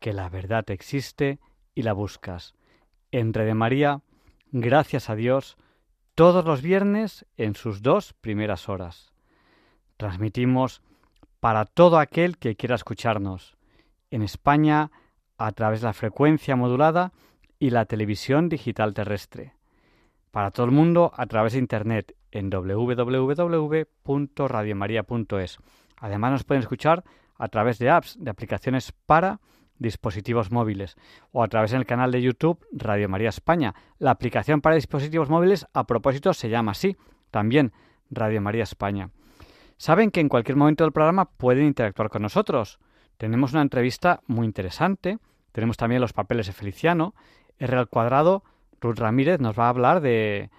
que la verdad existe y la buscas. En de María, gracias a Dios, todos los viernes en sus dos primeras horas. Transmitimos para todo aquel que quiera escucharnos, en España a través de la frecuencia modulada y la televisión digital terrestre. Para todo el mundo a través de Internet en www.radiomaria.es. Además nos pueden escuchar a través de apps, de aplicaciones para dispositivos móviles o a través del canal de YouTube Radio María España. La aplicación para dispositivos móviles, a propósito, se llama así, también Radio María España. Saben que en cualquier momento del programa pueden interactuar con nosotros. Tenemos una entrevista muy interesante, tenemos también los papeles de Feliciano, R al cuadrado, Ruth Ramírez nos va a hablar de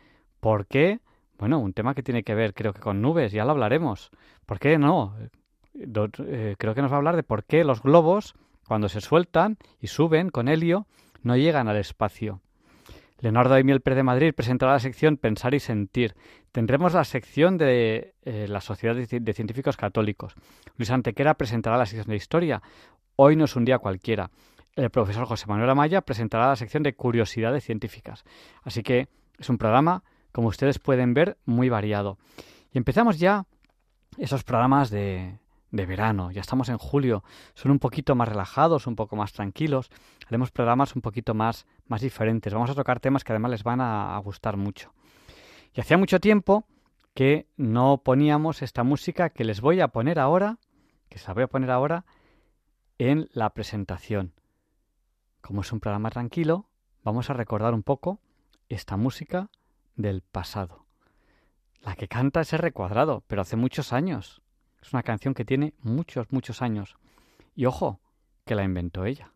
por qué bueno, un tema que tiene que ver, creo que con nubes, ya lo hablaremos. ¿Por qué no? Eh, creo que nos va a hablar de por qué los globos, cuando se sueltan y suben con helio, no llegan al espacio. Leonardo Emil Pérez de Madrid presentará la sección Pensar y Sentir. Tendremos la sección de eh, la Sociedad de Científicos Católicos. Luis Antequera presentará la sección de Historia. Hoy no es un día cualquiera. El profesor José Manuel Amaya presentará la sección de Curiosidades Científicas. Así que es un programa como ustedes pueden ver, muy variado. Y empezamos ya esos programas de, de verano. Ya estamos en julio. Son un poquito más relajados, un poco más tranquilos. Haremos programas un poquito más, más diferentes. Vamos a tocar temas que además les van a, a gustar mucho. Y hacía mucho tiempo que no poníamos esta música que les voy a poner ahora, que se la voy a poner ahora, en la presentación. Como es un programa tranquilo, vamos a recordar un poco esta música del pasado. La que canta es R cuadrado, pero hace muchos años. Es una canción que tiene muchos, muchos años. Y ojo, que la inventó ella.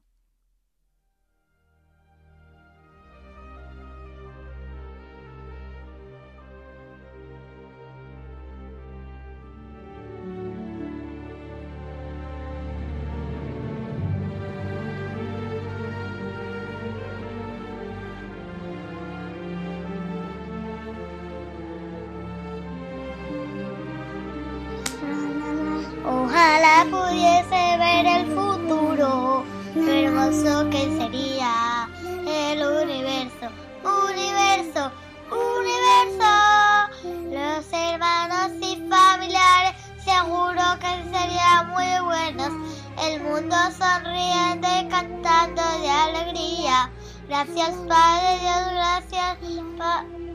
muy buenos, el mundo sonriente cantando de alegría. Gracias Padre Dios, gracias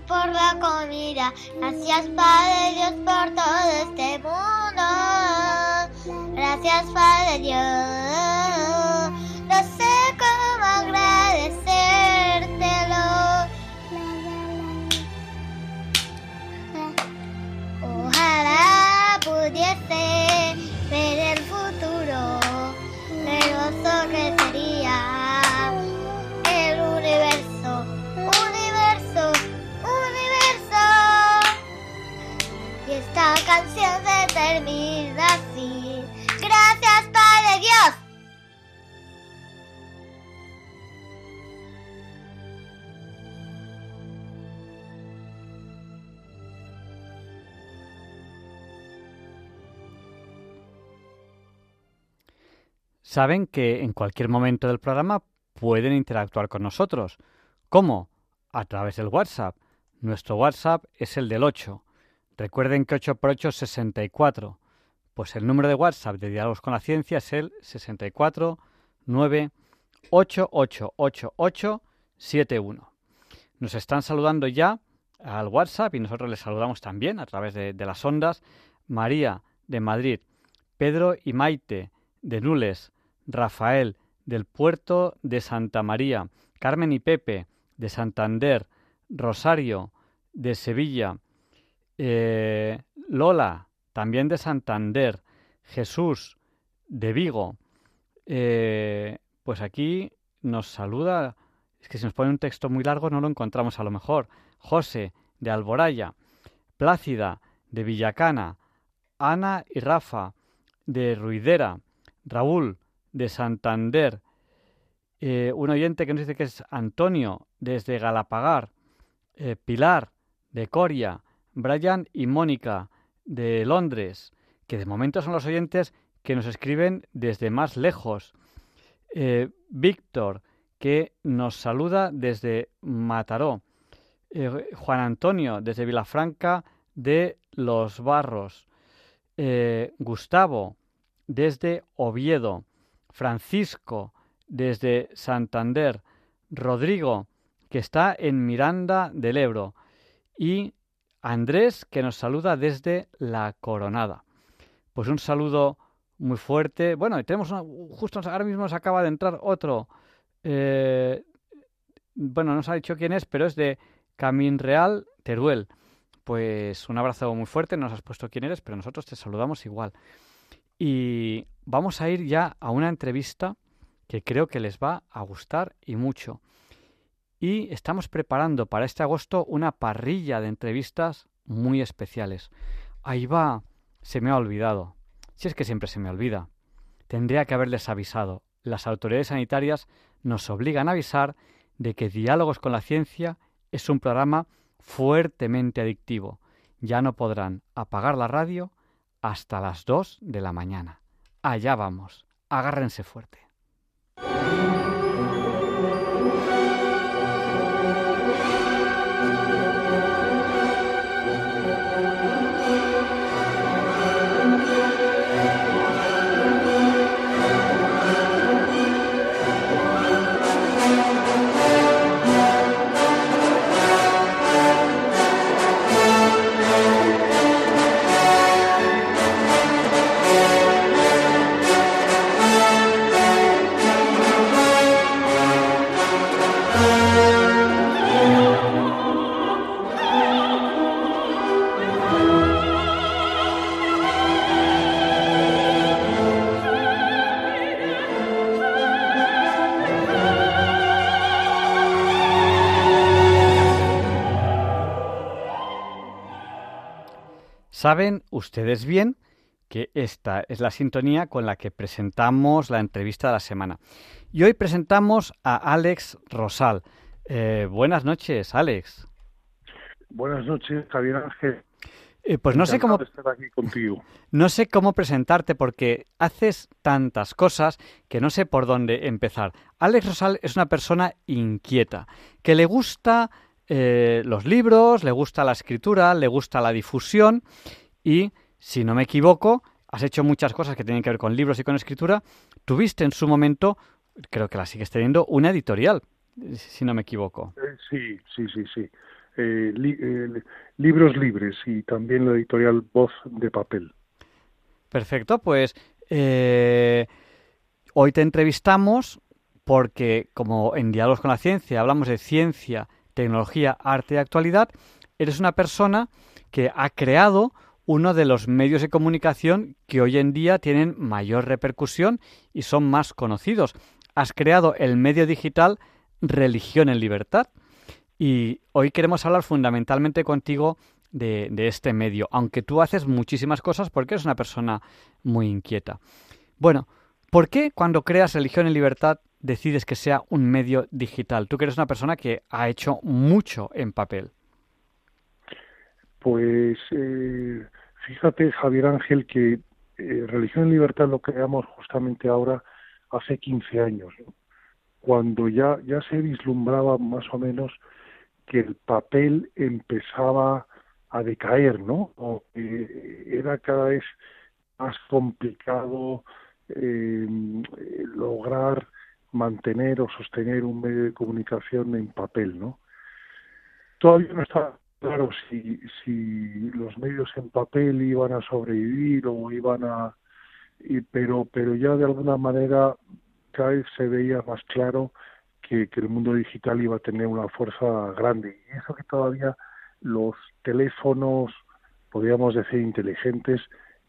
por la comida. Gracias Padre Dios por todo este mundo. Gracias Padre Dios. Saben que en cualquier momento del programa pueden interactuar con nosotros. ¿Cómo? A través del WhatsApp. Nuestro WhatsApp es el del 8. Recuerden que 8 por 8 es 64. Pues el número de WhatsApp de Diálogos con la Ciencia es el 64 9 888871. Nos están saludando ya al WhatsApp y nosotros les saludamos también a través de, de las ondas. María de Madrid, Pedro y Maite de Nules, Rafael del puerto de Santa María, Carmen y Pepe de Santander, Rosario de Sevilla, eh, Lola también de Santander, Jesús de Vigo. Eh, pues aquí nos saluda, es que si nos pone un texto muy largo no lo encontramos a lo mejor. José de Alboraya, Plácida de Villacana, Ana y Rafa de Ruidera, Raúl de Santander, eh, un oyente que nos dice que es Antonio desde Galapagar, Pilar de Coria, Brian y Mónica de Londres, que de momento son los oyentes que nos escriben desde más lejos. Eh, Víctor, que nos saluda desde Mataró. Juan Antonio, desde Vilafranca de Los Barros. Gustavo, desde Oviedo. Francisco desde Santander, Rodrigo que está en Miranda del Ebro y Andrés que nos saluda desde La Coronada. Pues un saludo muy fuerte. Bueno, tenemos justo ahora mismo nos acaba de entrar otro. Eh, bueno, no se ha dicho quién es, pero es de Camín Real, Teruel. Pues un abrazo muy fuerte, no nos has puesto quién eres, pero nosotros te saludamos igual. Y vamos a ir ya a una entrevista que creo que les va a gustar y mucho. Y estamos preparando para este agosto una parrilla de entrevistas muy especiales. Ahí va, se me ha olvidado. Si es que siempre se me olvida. Tendría que haberles avisado. Las autoridades sanitarias nos obligan a avisar de que Diálogos con la Ciencia es un programa fuertemente adictivo. Ya no podrán apagar la radio hasta las 2 de la mañana. Allá vamos. Agárrense fuerte. Saben ustedes bien que esta es la sintonía con la que presentamos la entrevista de la semana. Y hoy presentamos a Alex Rosal. Eh, buenas noches, Alex. Buenas noches, Javier Ángel. Eh, pues no sé cómo contigo. no sé cómo presentarte porque haces tantas cosas que no sé por dónde empezar. Alex Rosal es una persona inquieta que le gusta eh, los libros, le gusta la escritura, le gusta la difusión y, si no me equivoco, has hecho muchas cosas que tienen que ver con libros y con escritura. Tuviste en su momento, creo que la sigues teniendo, una editorial, si no me equivoco. Eh, sí, sí, sí, sí. Eh, libros libres y también la editorial Voz de Papel. Perfecto, pues hoy te entrevistamos porque como en Diálogos con la Ciencia hablamos de ciencia tecnología, arte y actualidad, eres una persona que ha creado uno de los medios de comunicación que hoy en día tienen mayor repercusión y son más conocidos. Has creado el medio digital Religión en Libertad y hoy queremos hablar fundamentalmente contigo de, de, este medio, aunque tú haces muchísimas cosas porque eres una persona muy inquieta. Bueno, ¿por qué cuando creas Religión en Libertad decides que sea un medio digital? Tú que eres una persona que ha hecho mucho en papel. Pues eh, fíjate, Javier Ángel, que eh, Religión y Libertad lo creamos justamente ahora hace 15 años, cuando ya, ya se vislumbraba más o menos que el papel empezaba a decaer, ¿no? O que era cada vez más complicado eh, lograr mantener o sostener un medio de comunicación en papel, ¿no? Todavía no está claro si, si los medios en papel iban a sobrevivir o iban a... Y, pero, pero ya de alguna manera cada vez se veía más claro que, que el mundo digital iba a tener una fuerza grande. Y eso que todavía los teléfonos, podríamos decir, inteligentes,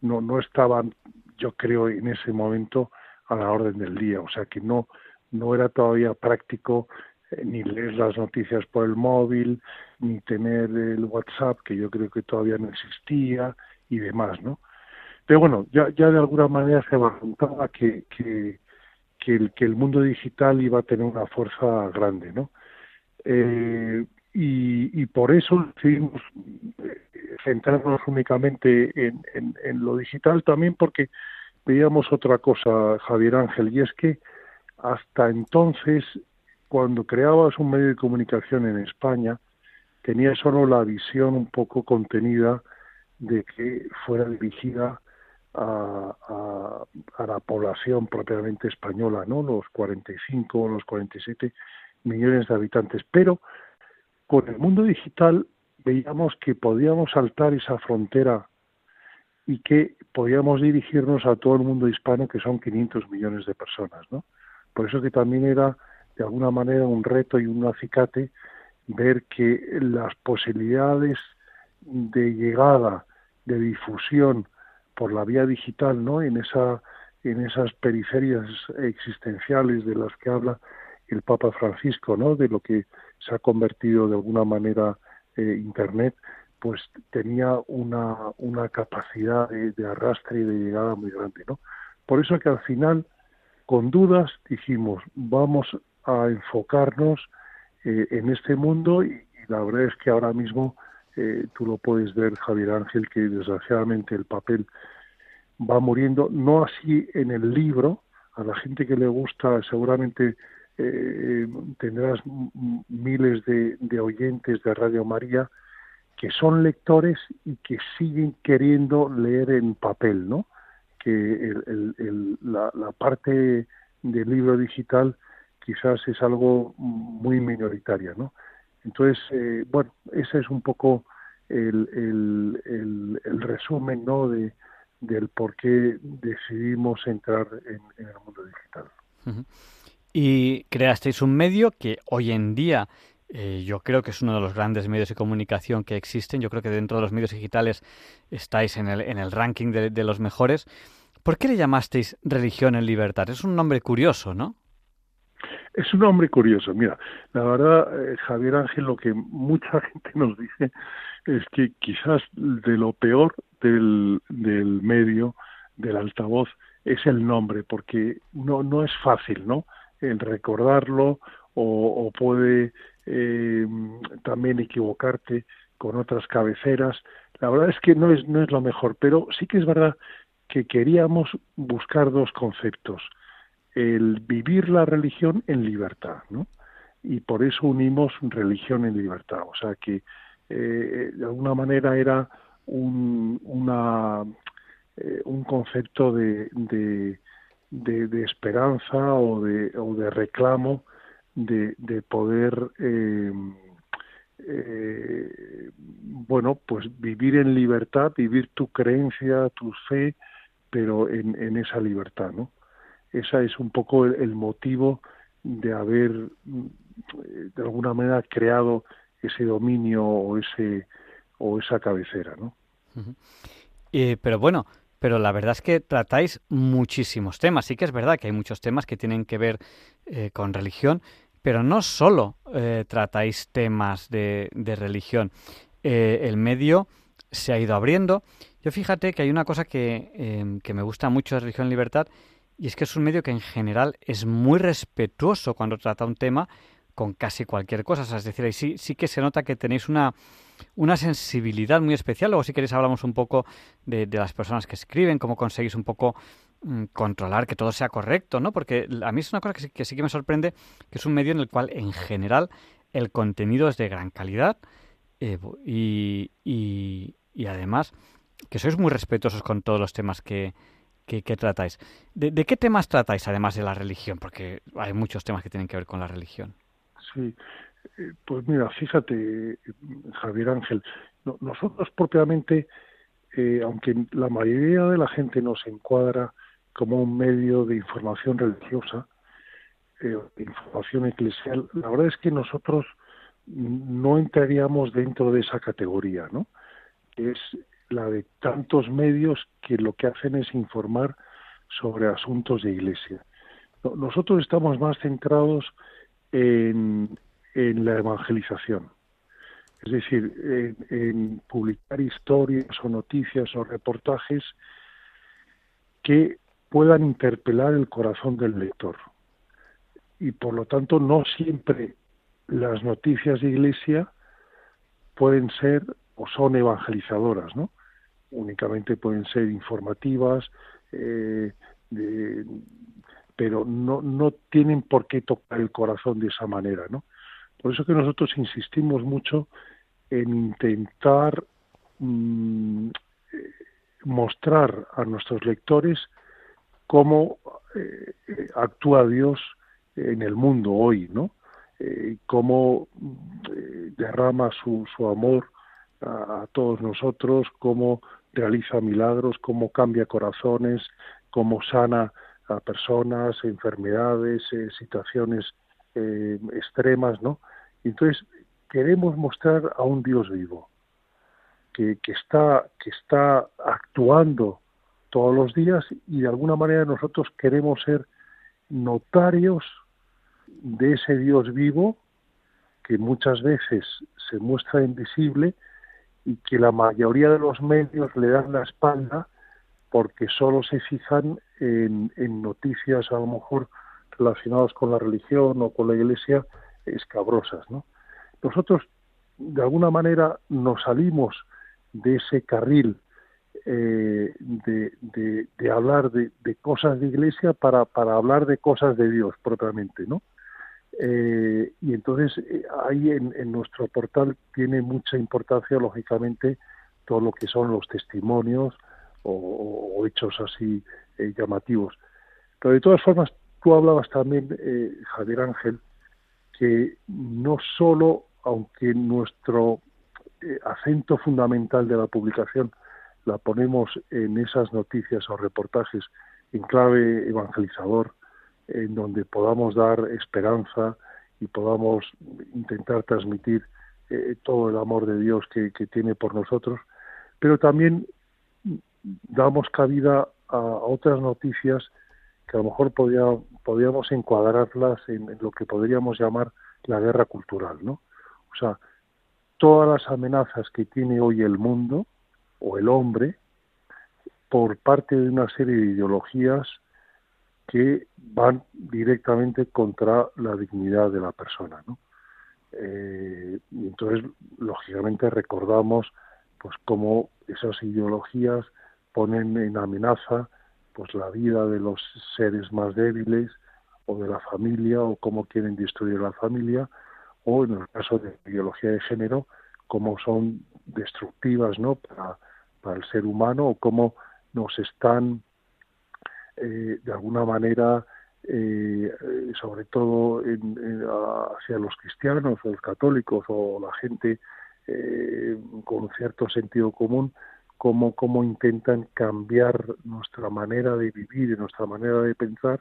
no, no estaban, yo creo, en ese momento a la orden del día. O sea que no, no era todavía práctico eh, ni leer las noticias por el móvil, ni tener el WhatsApp, que yo creo que todavía no existía, y demás, ¿no? Pero bueno, ya, ya de alguna manera se apuntaba que, que, que, el, que el mundo digital iba a tener una fuerza grande, ¿no? Eh, y, y, por eso decidimos centrarnos únicamente en, en, lo digital, también porque veíamos otra cosa, Javier Ángel, y es que hasta entonces, cuando creabas un medio de comunicación en España, tenía solo la visión un poco contenida de que fuera dirigida a, a, a, la población propiamente española, ¿no? Los 45 o los 47 millones de habitantes. Pero con el mundo digital veíamos que podíamos saltar esa frontera y que podíamos dirigirnos a todo el mundo hispano, que son 500 millones de personas, ¿no? Por eso que también era, de alguna manera, un reto y un acicate ver que las posibilidades de llegada, de difusión por la vía digital, ¿no? En esa en esas periferias existenciales de las que habla el Papa Francisco, ¿no? De lo que se ha convertido de alguna manera eh, Internet, pues tenía una, una capacidad de, arrastre y de llegada muy grande, ¿no? Por eso que al final, con dudas, dijimos, vamos a enfocarnos eh, en este mundo y, y, la verdad es que ahora mismo eh, tú lo puedes ver, Javier Ángel, que desgraciadamente el papel va muriendo, no así en el libro, a la gente que le gusta seguramente eh, tendrás miles de, de, oyentes de Radio María que son lectores y que siguen queriendo leer en papel, ¿no? Que el, el, el, la, la, parte del libro digital quizás es algo muy minoritaria, ¿no? Entonces, eh, bueno, ese es un poco el, resumen, ¿no? De, del por qué decidimos entrar en, el mundo digital. Y creasteis un medio que hoy en día eh, yo creo que es uno de los grandes medios de comunicación que existen. Yo creo que dentro de los medios digitales estáis en el, en el ranking de, los mejores. ¿Por qué le llamasteis Religión en Libertad? Es un nombre curioso, ¿no? Es un nombre curioso. Mira, la verdad, eh, Javier Ángel, lo que mucha gente nos dice es que quizás de lo peor del, del medio, del altavoz, es el nombre, porque no, no es fácil, ¿no? El recordarlo o, puede eh, también equivocarte con otras cabeceras. La verdad es que no es, no es lo mejor, pero sí que es verdad que queríamos buscar dos conceptos. El vivir la religión en libertad, ¿no? Y por eso unimos religión en libertad. O sea que eh, de alguna manera era un, una, eh, un concepto de, de, esperanza o de, o de reclamo de, de poder eh, eh, bueno pues vivir en libertad vivir tu creencia tu fe pero en, en esa libertad no esa es un poco el, motivo de haber de alguna manera creado ese dominio o ese o esa cabecera, ¿no? Eh, pero bueno, pero la verdad es que tratáis muchísimos temas. Sí que es verdad que hay muchos temas que tienen que ver eh, con religión, pero no solo eh, tratáis temas de, de religión. Eh, el medio se ha ido abriendo. Yo fíjate que hay una cosa que, eh, que me gusta mucho de Religión Libertad, y es que es un medio que en general es muy respetuoso cuando trata un tema con casi cualquier cosa. Es decir, ahí sí, sí que se nota que tenéis una, una sensibilidad muy especial. Luego, si queréis, hablamos un poco de, las personas que escriben, cómo conseguís un poco mmm, controlar que todo sea correcto, ¿no? Porque a mí es una cosa que sí, que sí que me sorprende, que es un medio en el cual, en general, el contenido es de gran calidad eh, y, y, y además que sois muy respetuosos con todos los temas que, que, tratáis. ¿De, ¿De, qué temas tratáis además de la religión? Porque hay muchos temas que tienen que ver con la religión. Sí, pues mira, fíjate, Javier Ángel, nosotros propiamente, eh, aunque la mayoría de la gente nos encuadra como un medio de información religiosa, eh, información eclesial, la verdad es que nosotros no entraríamos dentro de esa categoría, ¿no? es la de tantos medios que lo que hacen es informar sobre asuntos de iglesia. Nosotros estamos más centrados en, en la evangelización, es decir, en, publicar historias o noticias o reportajes que puedan interpelar el corazón del lector. Y por lo tanto, no siempre las noticias de iglesia pueden ser o son evangelizadoras, ¿no? Únicamente pueden ser informativas, eh, pero no, no tienen por qué tocar el corazón de esa manera, ¿no? Por eso que nosotros insistimos mucho en intentar mm, mostrar a nuestros lectores cómo eh, actúa Dios en el mundo hoy, ¿no? Eh, cómo eh, derrama su amor a, todos nosotros, cómo realiza milagros, cómo cambia corazones, cómo sana a personas, enfermedades, situaciones extremas, ¿no? Entonces, queremos mostrar a un Dios vivo, que, está, actuando todos los días y de alguna manera nosotros queremos ser notarios de ese Dios vivo que muchas veces se muestra invisible y que la mayoría de los medios le dan la espalda porque solo se fijan en noticias a lo mejor relacionadas con la religión o con la iglesia escabrosas. ¿no? Nosotros, de alguna manera, nos salimos de ese carril eh, de, hablar de, cosas de iglesia para, hablar de cosas de Dios propiamente, ¿no? Eh, y entonces eh, ahí en, en, nuestro portal tiene mucha importancia, lógicamente, todo lo que son los testimonios o, hechos así llamativos. Pero de todas formas, tú hablabas también, Javier Ángel, que no solo, aunque nuestro eh, acento fundamental de la publicación la ponemos en esas noticias o reportajes en clave evangelizador, en donde podamos dar esperanza y podamos intentar transmitir eh, todo el amor de Dios que, tiene por nosotros, pero también damos cabida a, otras noticias que a lo mejor podía, podríamos encuadrarlas en, lo que podríamos llamar la guerra cultural, ¿no? O sea, todas las amenazas que tiene hoy el mundo o el hombre por parte de una serie de ideologías que van directamente contra la dignidad de la persona, ¿no? Eh, entonces, lógicamente, recordamos pues cómo esas ideologías ponen en amenaza pues la vida de los seres más débiles o de la familia o cómo quieren destruir la familia o en el caso de ideología de género cómo son destructivas no para, el ser humano o cómo nos están eh, de alguna manera eh, sobre todo en, hacia los cristianos o los católicos o la gente eh, con cierto sentido común cómo, cómo intentan cambiar nuestra manera de vivir y nuestra manera de pensar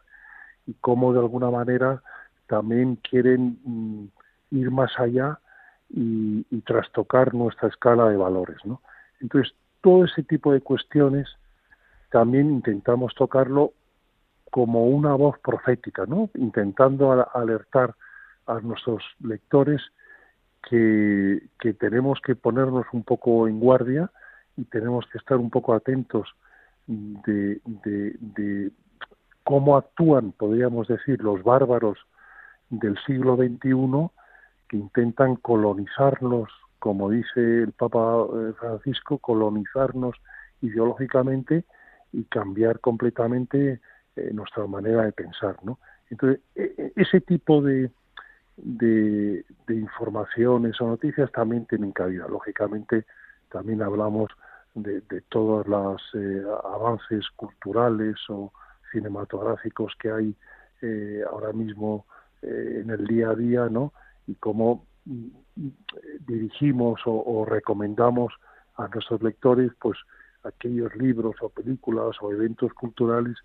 y cómo de alguna manera también quieren mm, ir más allá y, trastocar nuestra escala de valores. ¿no? Entonces, todo ese tipo de cuestiones también intentamos tocarlo como una voz profética, ¿no? intentando alertar a nuestros lectores que, que tenemos que ponernos un poco en guardia y tenemos que estar un poco atentos de, de, cómo actúan, podríamos decir, los bárbaros del siglo XXI que intentan colonizarnos, como dice el Papa eh, Francisco, colonizarnos ideológicamente y cambiar completamente eh, nuestra manera de pensar, ¿no? Entonces, e, e, ese tipo de, de, de informaciones o noticias también tienen cabida. Lógicamente, también hablamos de, todos los eh, avances culturales o cinematográficos que hay eh, ahora mismo en el día a día, ¿no? Y cómo mm, dirigimos o, recomendamos a nuestros lectores, pues aquellos libros o películas o eventos culturales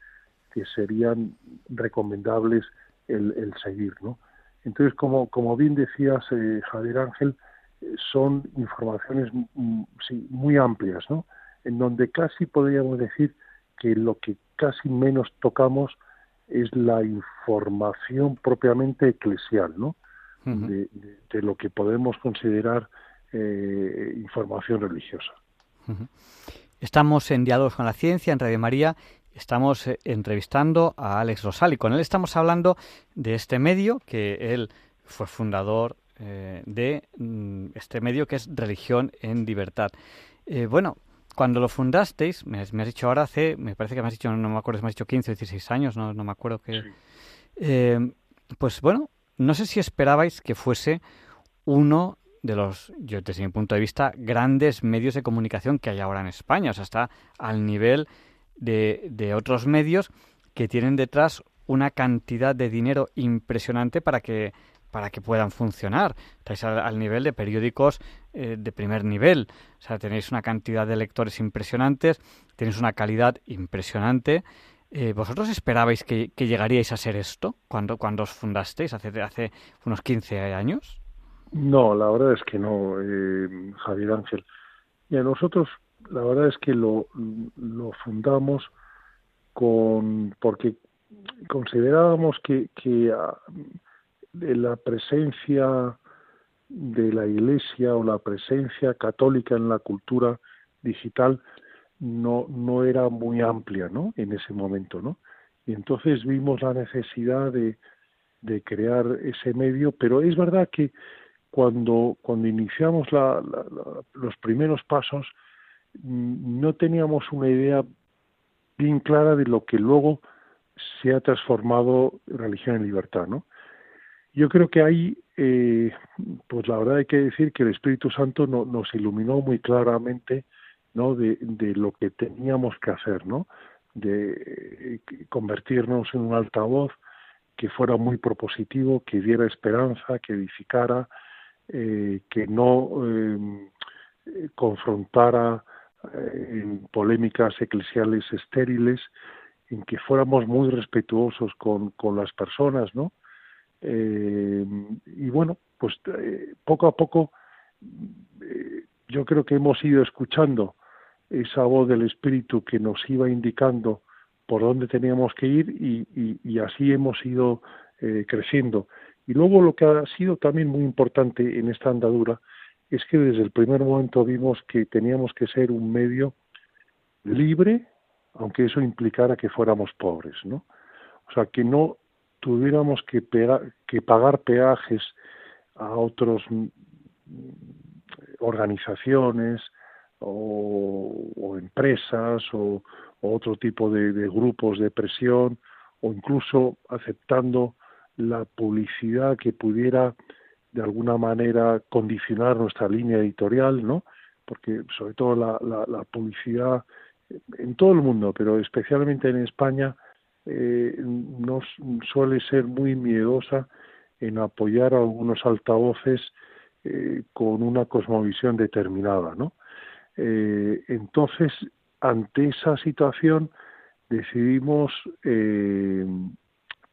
que serían recomendables el, el seguir, ¿no? Entonces, como, como bien decías, eh, Javier Ángel, eh, son informaciones mm, sí, muy amplias, ¿no? En donde casi podríamos decir que lo que casi menos tocamos es la información propiamente eclesial, ¿no? de, lo que podemos considerar eh, información religiosa. Estamos en Diálogos con la Ciencia, en Radio María, estamos eh, entrevistando a Alex Rosal y con él estamos hablando de este medio que él fue fundador eh, de mm, este medio que es Religión en Libertad. Eh, bueno, cuando lo fundasteis, me, has dicho ahora hace, me parece que me has dicho, no me acuerdo, me has dicho 15 o 16 años, no, no me acuerdo que... pues bueno, no sé si esperabais que fuese uno de los, yo desde mi punto de vista, grandes medios de comunicación que hay ahora en España. O sea, está al nivel de, de otros medios que tienen detrás una cantidad de dinero impresionante para que para que puedan funcionar. Estáis al, nivel de periódicos eh, de primer nivel. O sea, tenéis una cantidad de lectores impresionantes, tenéis una calidad impresionante. Eh, ¿Vosotros esperabais que, llegaríais a ser esto cuando, cuando os fundasteis hace, hace unos 15 años? No, la verdad es que no, eh, Javier Ángel. Y a nosotros la verdad es que lo, lo fundamos con porque considerábamos que, que ah, la presencia de la Iglesia o la presencia católica en la cultura digital no, no era muy amplia ¿no? en ese momento. ¿no? Y entonces vimos la necesidad de, de crear ese medio, pero es verdad que cuando, cuando iniciamos la, los primeros pasos, Mm, no teníamos una idea bien clara de lo que luego se ha transformado religión en libertad, ¿no? Yo creo que ahí, eh, pues la verdad hay que decir que el Espíritu Santo no, nos iluminó muy claramente, ¿no? De, de, lo que teníamos que hacer, ¿no? De eh, convertirnos en un altavoz que fuera muy propositivo, que diera esperanza, que edificara, eh, que no eh, confrontara en polémicas eclesiales estériles, en que fuéramos muy respetuosos con, con las personas, ¿no? Eh, y bueno, pues eh, poco a poco eh, yo creo que hemos ido escuchando esa voz del Espíritu que nos iba indicando por dónde teníamos que ir y, y, así hemos ido creciendo. Y luego lo que ha sido también muy importante en esta andadura es que desde el primer momento vimos que teníamos que ser un medio libre, aunque eso implicara que fuéramos pobres, ¿no? O sea, que no tuviéramos que, pagar peajes a otras mm, organizaciones o, empresas o, otro tipo de, de grupos de presión o incluso aceptando la publicidad que pudiera de alguna manera condicionar nuestra línea editorial, ¿no? Porque sobre todo la, la, publicidad en todo el mundo, pero especialmente en España, eh, nos suele ser muy miedosa en apoyar a algunos altavoces eh, con una cosmovisión determinada, ¿no? Eh, entonces, ante esa situación, decidimos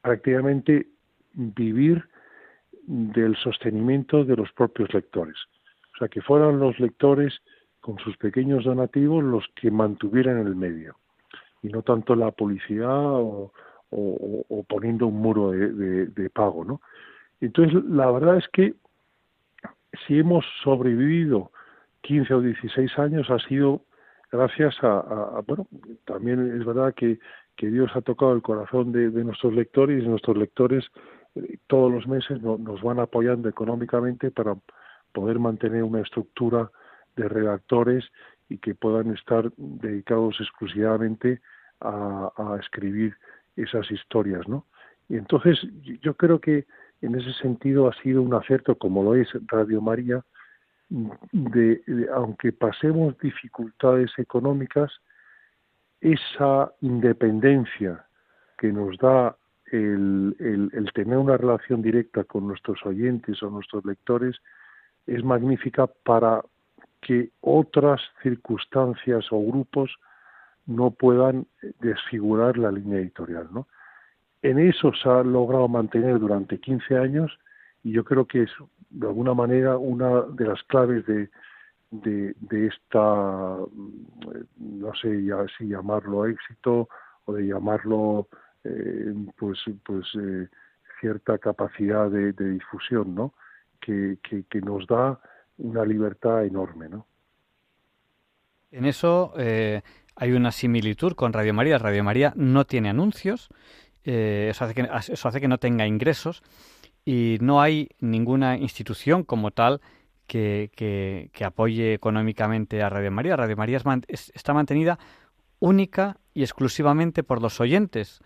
prácticamente vivir del sostenimiento de los propios lectores. O sea, que fueran los lectores con sus pequeños donativos los que mantuvieran el medio y no tanto la publicidad o, poniendo un muro de, pago, ¿no? Entonces, la verdad es que si hemos sobrevivido 15 o 16 años ha sido gracias a, bueno, también es verdad que, que Dios ha tocado el corazón de, de nuestros lectores y nuestros lectores todos los meses nos van apoyando económicamente para poder mantener una estructura de redactores y que puedan estar dedicados exclusivamente a, escribir esas historias, ¿no? Y entonces yo creo que en ese sentido ha sido un acierto, como lo es Radio María, de, aunque pasemos dificultades económicas, esa independencia que nos da el, el, tener una relación directa con nuestros oyentes o nuestros lectores es magnífica para que otras circunstancias o grupos no puedan desfigurar la línea editorial. ¿no? En eso se ha logrado mantener durante 15 años y yo creo que es de alguna manera una de las claves de, de, esta, no sé ya, si llamarlo éxito o de llamarlo eh, pues, pues eh, cierta capacidad de, difusión, ¿no? Que, que, nos da una libertad enorme, ¿no? En eso eh, hay una similitud con Radio María. Radio María no tiene anuncios, eso, hace que, eso hace que no tenga ingresos y no hay ninguna institución como tal que, que, apoye económicamente a Radio María. Radio María está mantenida única y exclusivamente por los oyentes.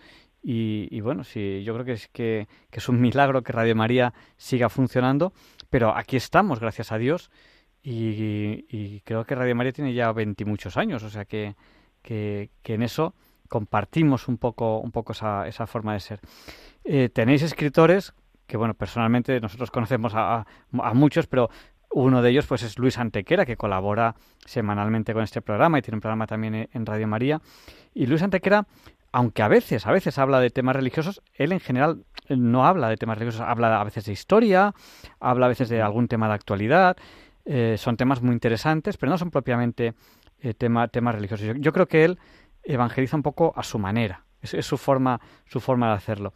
Y, bueno, sí, yo creo que es, que, es un milagro que Radio María siga funcionando, pero aquí estamos, gracias a Dios, y, creo que Radio María tiene ya muchos años, o sea que, que, en eso compartimos un poco, un poco esa, esa forma de ser. Eh, tenéis escritores que bueno, personalmente nosotros conocemos a, a, muchos, pero uno de ellos pues es Luis Antequera, que colabora semanalmente con este programa y tiene un programa también en Radio María. Y Luis Antequera, aunque a veces, a veces habla de temas religiosos, él en general no habla de temas religiosos, habla a veces de historia, habla a veces de algún tema de actualidad, eh, son temas muy interesantes, pero no son propiamente eh, tema, temas religiosos. Yo, creo que él evangeliza un poco a su manera, es, su, forma, su forma de hacerlo.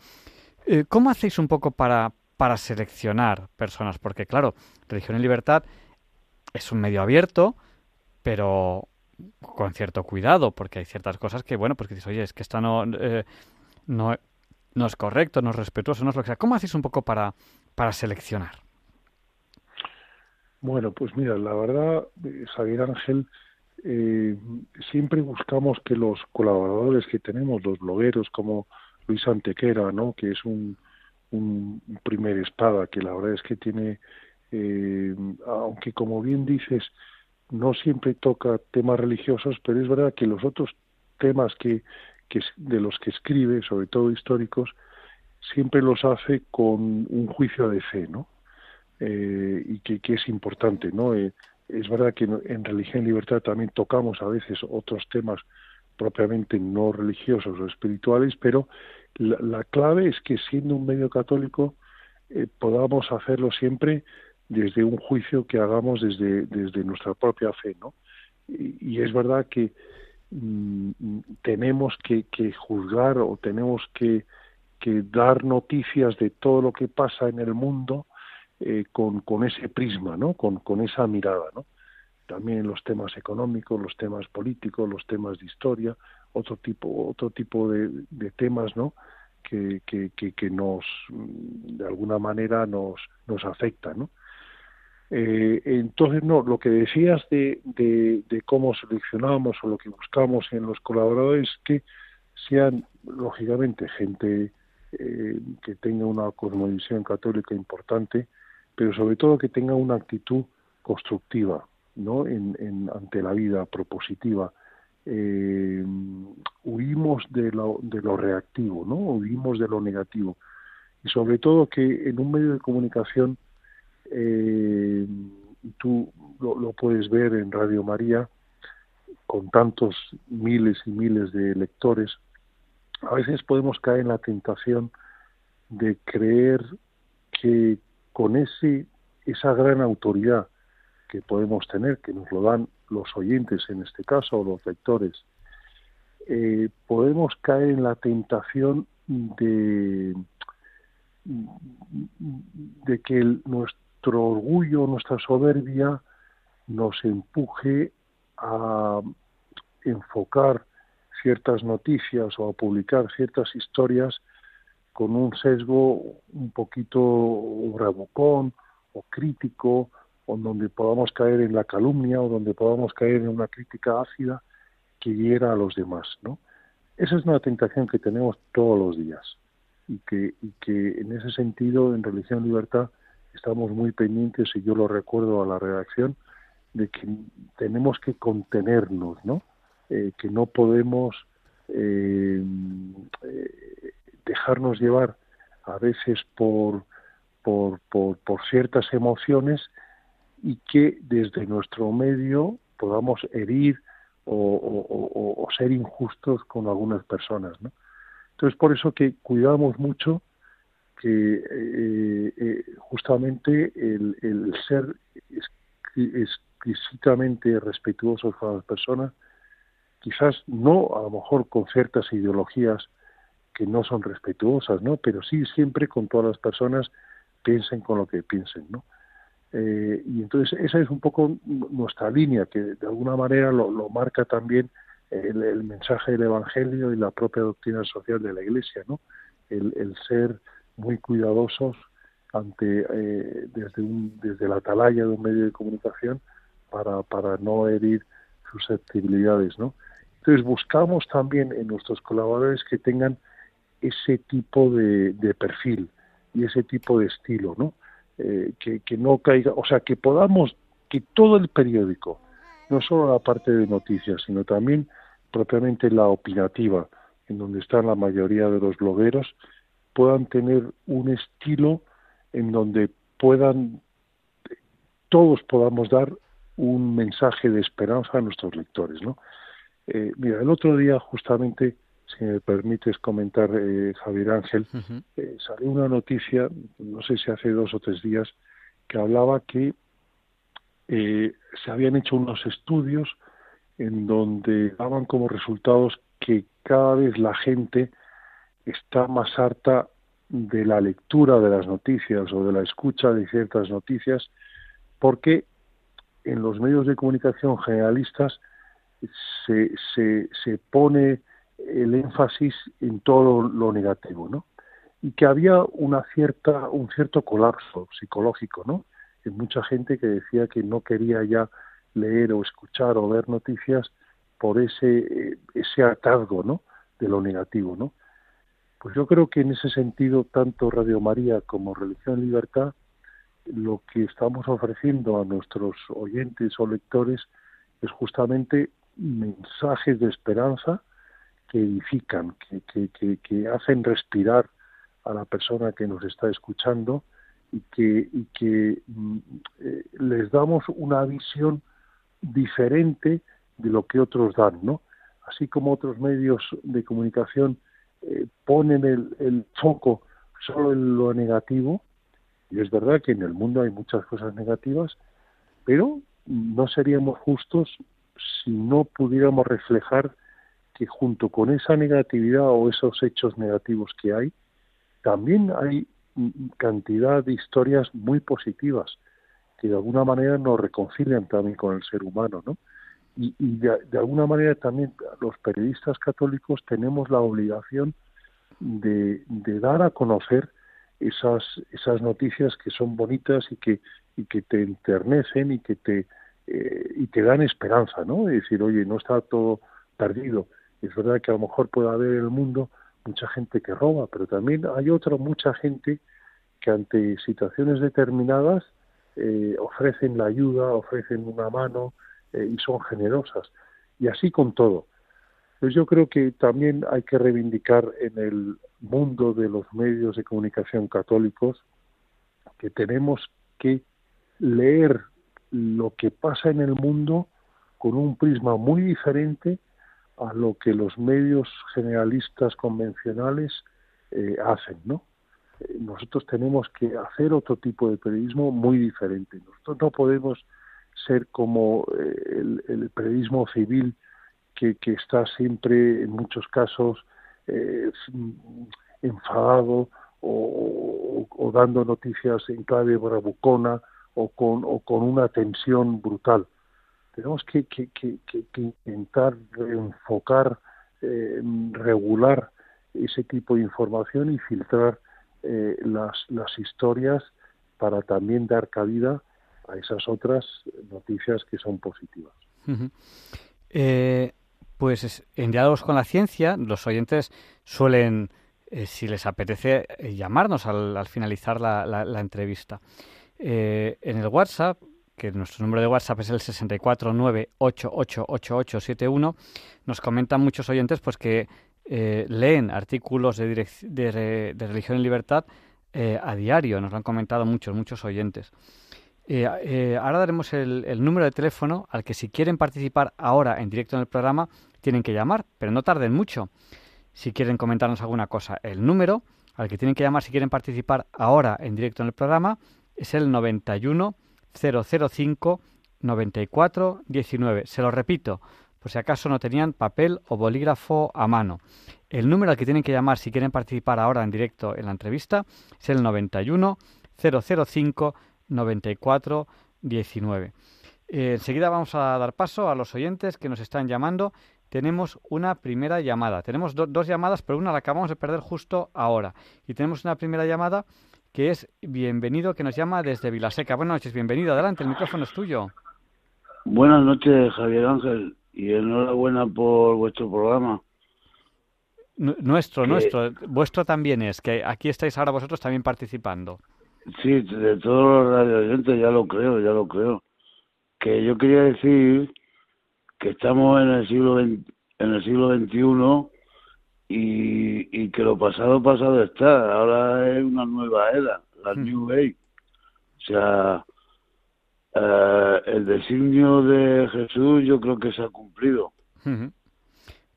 Eh, ¿Cómo hacéis un poco para, para seleccionar personas? Porque claro, Religión y Libertad es un medio abierto, pero con cierto cuidado, porque hay ciertas cosas que, bueno, pues que dices, oye, es que esto no, no, no, es correcto, no es respetuoso, no es lo que sea. ¿Cómo hacéis un poco para, para seleccionar? Bueno, pues mira, la verdad, Xavier Ángel, eh, siempre buscamos que los colaboradores que tenemos, los blogueros como Luis Antequera, ¿no? que es un, un primer espada, que la verdad es que tiene, eh, aunque como bien dices, no siempre toca temas religiosos, pero es verdad que los otros temas que, que de los que escribe, sobre todo históricos, siempre los hace con un juicio de fe, ¿no? Eh, y que, que, es importante, ¿no? Eh, es verdad que en Religión y Libertad también tocamos a veces otros temas propiamente no religiosos o espirituales, pero la, clave es que siendo un medio católico eh, podamos hacerlo siempre desde un juicio que hagamos desde, desde nuestra propia fe, ¿no? Y, es verdad que mm, tenemos que, juzgar o tenemos que, dar noticias de todo lo que pasa en el mundo eh, con, ese prisma, ¿no? Con, con esa mirada, ¿no? También los temas económicos, los temas políticos, los temas de historia, otro tipo, otro tipo de, temas, ¿no? Que, que, que, nos, de alguna manera, nos, nos afectan. Eh, entonces, no, lo que decías de, cómo seleccionamos o lo que buscamos en los colaboradores es que sean, lógicamente, gente eh, que tenga una cosmovisión católica importante, pero sobre todo que tenga una actitud constructiva, ¿no? Ante la vida propositiva. Eh, huimos de lo, de lo reactivo, ¿no? Huimos de lo negativo. Y sobre todo que en un medio de comunicación eh, tú lo, puedes ver en Radio María con tantos miles y miles de lectores. A veces podemos caer en la tentación de creer que con ese esa gran autoridad que podemos tener, que nos lo dan los oyentes en este caso o los lectores, eh, podemos caer en la tentación de, de que el, nuestro nuestro orgullo, nuestra soberbia nos empuje a enfocar ciertas noticias o a publicar ciertas historias con un sesgo un poquito bravucón o crítico, o donde podamos caer en la calumnia o donde podamos caer en una crítica ácida que hiera a los demás, ¿no? Esa es una tentación que tenemos todos los días y que, y que en ese sentido en Religión Libertad estamos muy pendientes, y yo lo recuerdo a la redacción, de que tenemos que contenernos, ¿no? Eh, que no podemos eh, eh, dejarnos llevar a veces por, por, por, por, ciertas emociones y que desde nuestro medio podamos herir o, ser injustos con algunas personas. ¿no? Entonces, por eso que cuidamos mucho que justamente el, el ser exquisitamente respetuosos con las personas, quizás no a lo mejor con ciertas ideologías que no son respetuosas, ¿no? Pero sí siempre con todas las personas piensen con lo que piensen, ¿no? Eh, y entonces esa es un poco nuestra línea, que de alguna manera lo, marca también el, mensaje del Evangelio y la propia doctrina social de la Iglesia, ¿no? El, ser muy cuidadosos ante eh, desde un, desde la atalaya de un medio de comunicación para, para no herir susceptibilidades, ¿no? Entonces buscamos también en nuestros colaboradores que tengan ese tipo de, perfil y ese tipo de estilo, ¿no? Eh, que, no caiga, o sea, que podamos, que todo el periódico, no solo la parte de noticias, sino también propiamente la opinativa, en donde están la mayoría de los blogueros, puedan tener un estilo en donde puedan, todos podamos dar un mensaje de esperanza a nuestros lectores, ¿no? Eh, mira, el otro día justamente, si me permites comentar, eh, Javier Ángel, eh, salió una noticia, no sé si hace dos o tres días, que hablaba que se habían hecho unos estudios en donde daban como resultados que cada vez la gente está más harta de la lectura de las noticias o de la escucha de ciertas noticias porque en los medios de comunicación generalistas se, se, se pone el énfasis en todo lo negativo, ¿no? Y que había una cierta, un cierto colapso psicológico, ¿no? En mucha gente que decía que no quería ya leer o escuchar o ver noticias por ese, ese hartazgo, ¿no? De lo negativo, ¿no? Pues yo creo que en ese sentido, tanto Radio María como Religión y Libertad lo que estamos ofreciendo a nuestros oyentes o lectores es justamente mensajes de esperanza que edifican, que, que, que, hacen respirar a la persona que nos está escuchando y que, mm, eh, les damos una visión diferente de lo que otros dan, ¿no? Así como otros medios de comunicación eh, ponen el, el foco solo en lo negativo, y es verdad que en el mundo hay muchas cosas negativas, pero no seríamos justos si no pudiéramos reflejar que junto con esa negatividad o esos hechos negativos que hay, también hay cantidad de historias muy positivas que de alguna manera nos reconcilian también con el ser humano, ¿no? Y, de, alguna manera también los periodistas católicos tenemos la obligación de, dar a conocer esas, esas noticias que son bonitas y que, y que te enternecen y que te, eh, y te dan esperanza, ¿no? Es decir, oye, no está todo perdido. Es verdad que a lo mejor puede haber en el mundo mucha gente que roba, pero también hay otra mucha gente que ante situaciones determinadas eh, ofrecen la ayuda, ofrecen una mano eh, y son generosas. Y así con todo. Pues yo creo que también hay que reivindicar en el mundo de los medios de comunicación católicos que tenemos que leer lo que pasa en el mundo con un prisma muy diferente a lo que los medios generalistas convencionales eh, hacen, ¿no? Nosotros tenemos que hacer otro tipo de periodismo muy diferente. Nosotros no podemos ser como eh, el, el periodismo civil que, está siempre, en muchos casos, eh, enfadado o, dando noticias en clave bravucona o con, o con una tensión brutal. Tenemos que, intentar enfocar, eh, regular ese tipo de información y filtrar eh, las, las historias para también dar cabida a esas otras noticias que son positivas. Pues en Diálogos con la Ciencia, los oyentes suelen, eh, si les apetece, eh, llamarnos al, finalizar la, entrevista. en el WhatsApp, que nuestro número de WhatsApp es el 649888871, nos comentan muchos oyentes pues que leen artículos de, de, religión y libertad a diario, nos lo han comentado muchos, muchos oyentes. Eh, eh, ahora daremos el, número de teléfono al que si quieren participar ahora en directo en el programa tienen que llamar, pero no tarden mucho. Si quieren comentarnos alguna cosa, el número al que tienen que llamar si quieren participar ahora en directo en el programa es el 91 005 94 19. Se lo repito, por si acaso no tenían papel o bolígrafo a mano. El número al que tienen que llamar si quieren participar ahora en directo en la entrevista es el 91 005 94 19. Eh, enseguida vamos a dar paso a los oyentes que nos están llamando. Tenemos una primera llamada. Tenemos dos llamadas, pero una la acabamos de perder justo ahora. Y tenemos una primera llamada que es Bienvenido, que nos llama desde Vilaseca. Buenas noches, bienvenido. Adelante, el micrófono es tuyo. Buenas noches, Javier Ángel, y enhorabuena por vuestro programa. nuestro, nuestro. Vuestro también es, que aquí estáis ahora vosotros también participando. Sí, de todos los radioyentes ya lo creo, ya lo creo. Que yo quería decir que estamos en el siglo en el siglo XXI y, y que lo pasado pasado está. Ahora es una nueva era, la hmm. New Age. O sea, eh, el designio de Jesús yo creo que se ha cumplido.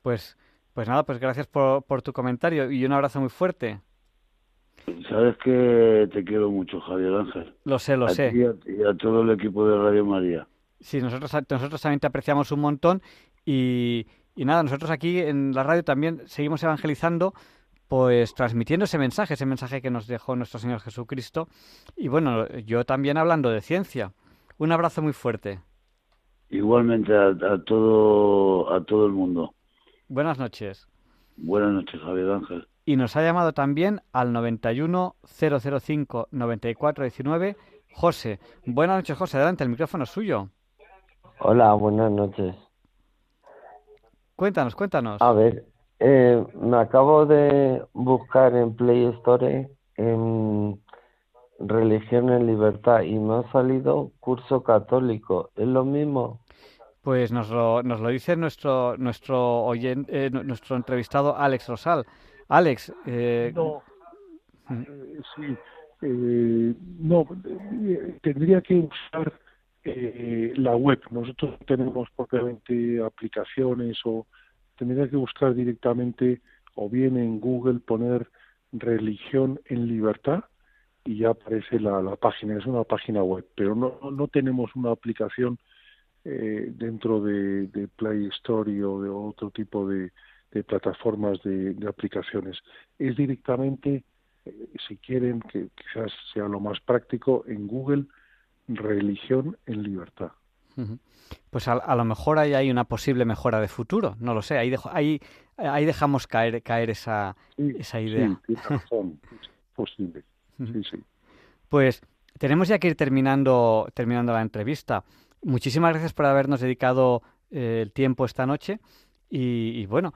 Pues, pues nada, pues gracias por, por tu comentario y un abrazo muy fuerte. Sabes que te quiero mucho, Javier Ángel. Lo sé, lo sé. y, a, todo el equipo de Radio María. Sí, nosotros, nosotros también te apreciamos un montón y, y nada, nosotros aquí en la radio también seguimos evangelizando, pues transmitiendo ese mensaje, ese mensaje que nos dejó nuestro Señor Jesucristo. Y bueno, yo también hablando de ciencia. Un abrazo muy fuerte. Igualmente a, a todo, a todo el mundo. Buenas noches. Buenas noches, Javier Ángel y nos ha llamado también al 91 005 9419 José. Buenas noches, José. Adelante, el micrófono es suyo. Hola, buenas noches. Cuéntanos, cuéntanos. A ver, eh, me acabo de buscar en Play Store en Religión en Libertad y me ha salido curso católico. ¿Es lo mismo? Pues nos lo, nos lo dice nuestro nuestro oyente, eh, nuestro entrevistado Alex Rosal. Alex. Eh... No, eh, sí, eh, no, eh, tendría que usar la web. Nosotros tenemos propiamente aplicaciones o tendría que buscar directamente o bien en Google poner religión en libertad y ya aparece la, la página, es una página web, pero no, no tenemos una aplicación dentro de, de Play Store o de otro tipo de, de plataformas de, aplicaciones. Es directamente, eh, si quieren, que quizás sea lo más práctico, en Google, religión en libertad. Pues a, lo mejor hay, hay una posible mejora de futuro, no lo sé, ahí, dejo, ahí, ahí dejamos caer, caer esa, esa idea. Sí, razón, posible. Sí, sí. Pues tenemos ya que ir terminando, terminando la entrevista. Muchísimas gracias por habernos dedicado eh, el tiempo esta noche y, bueno,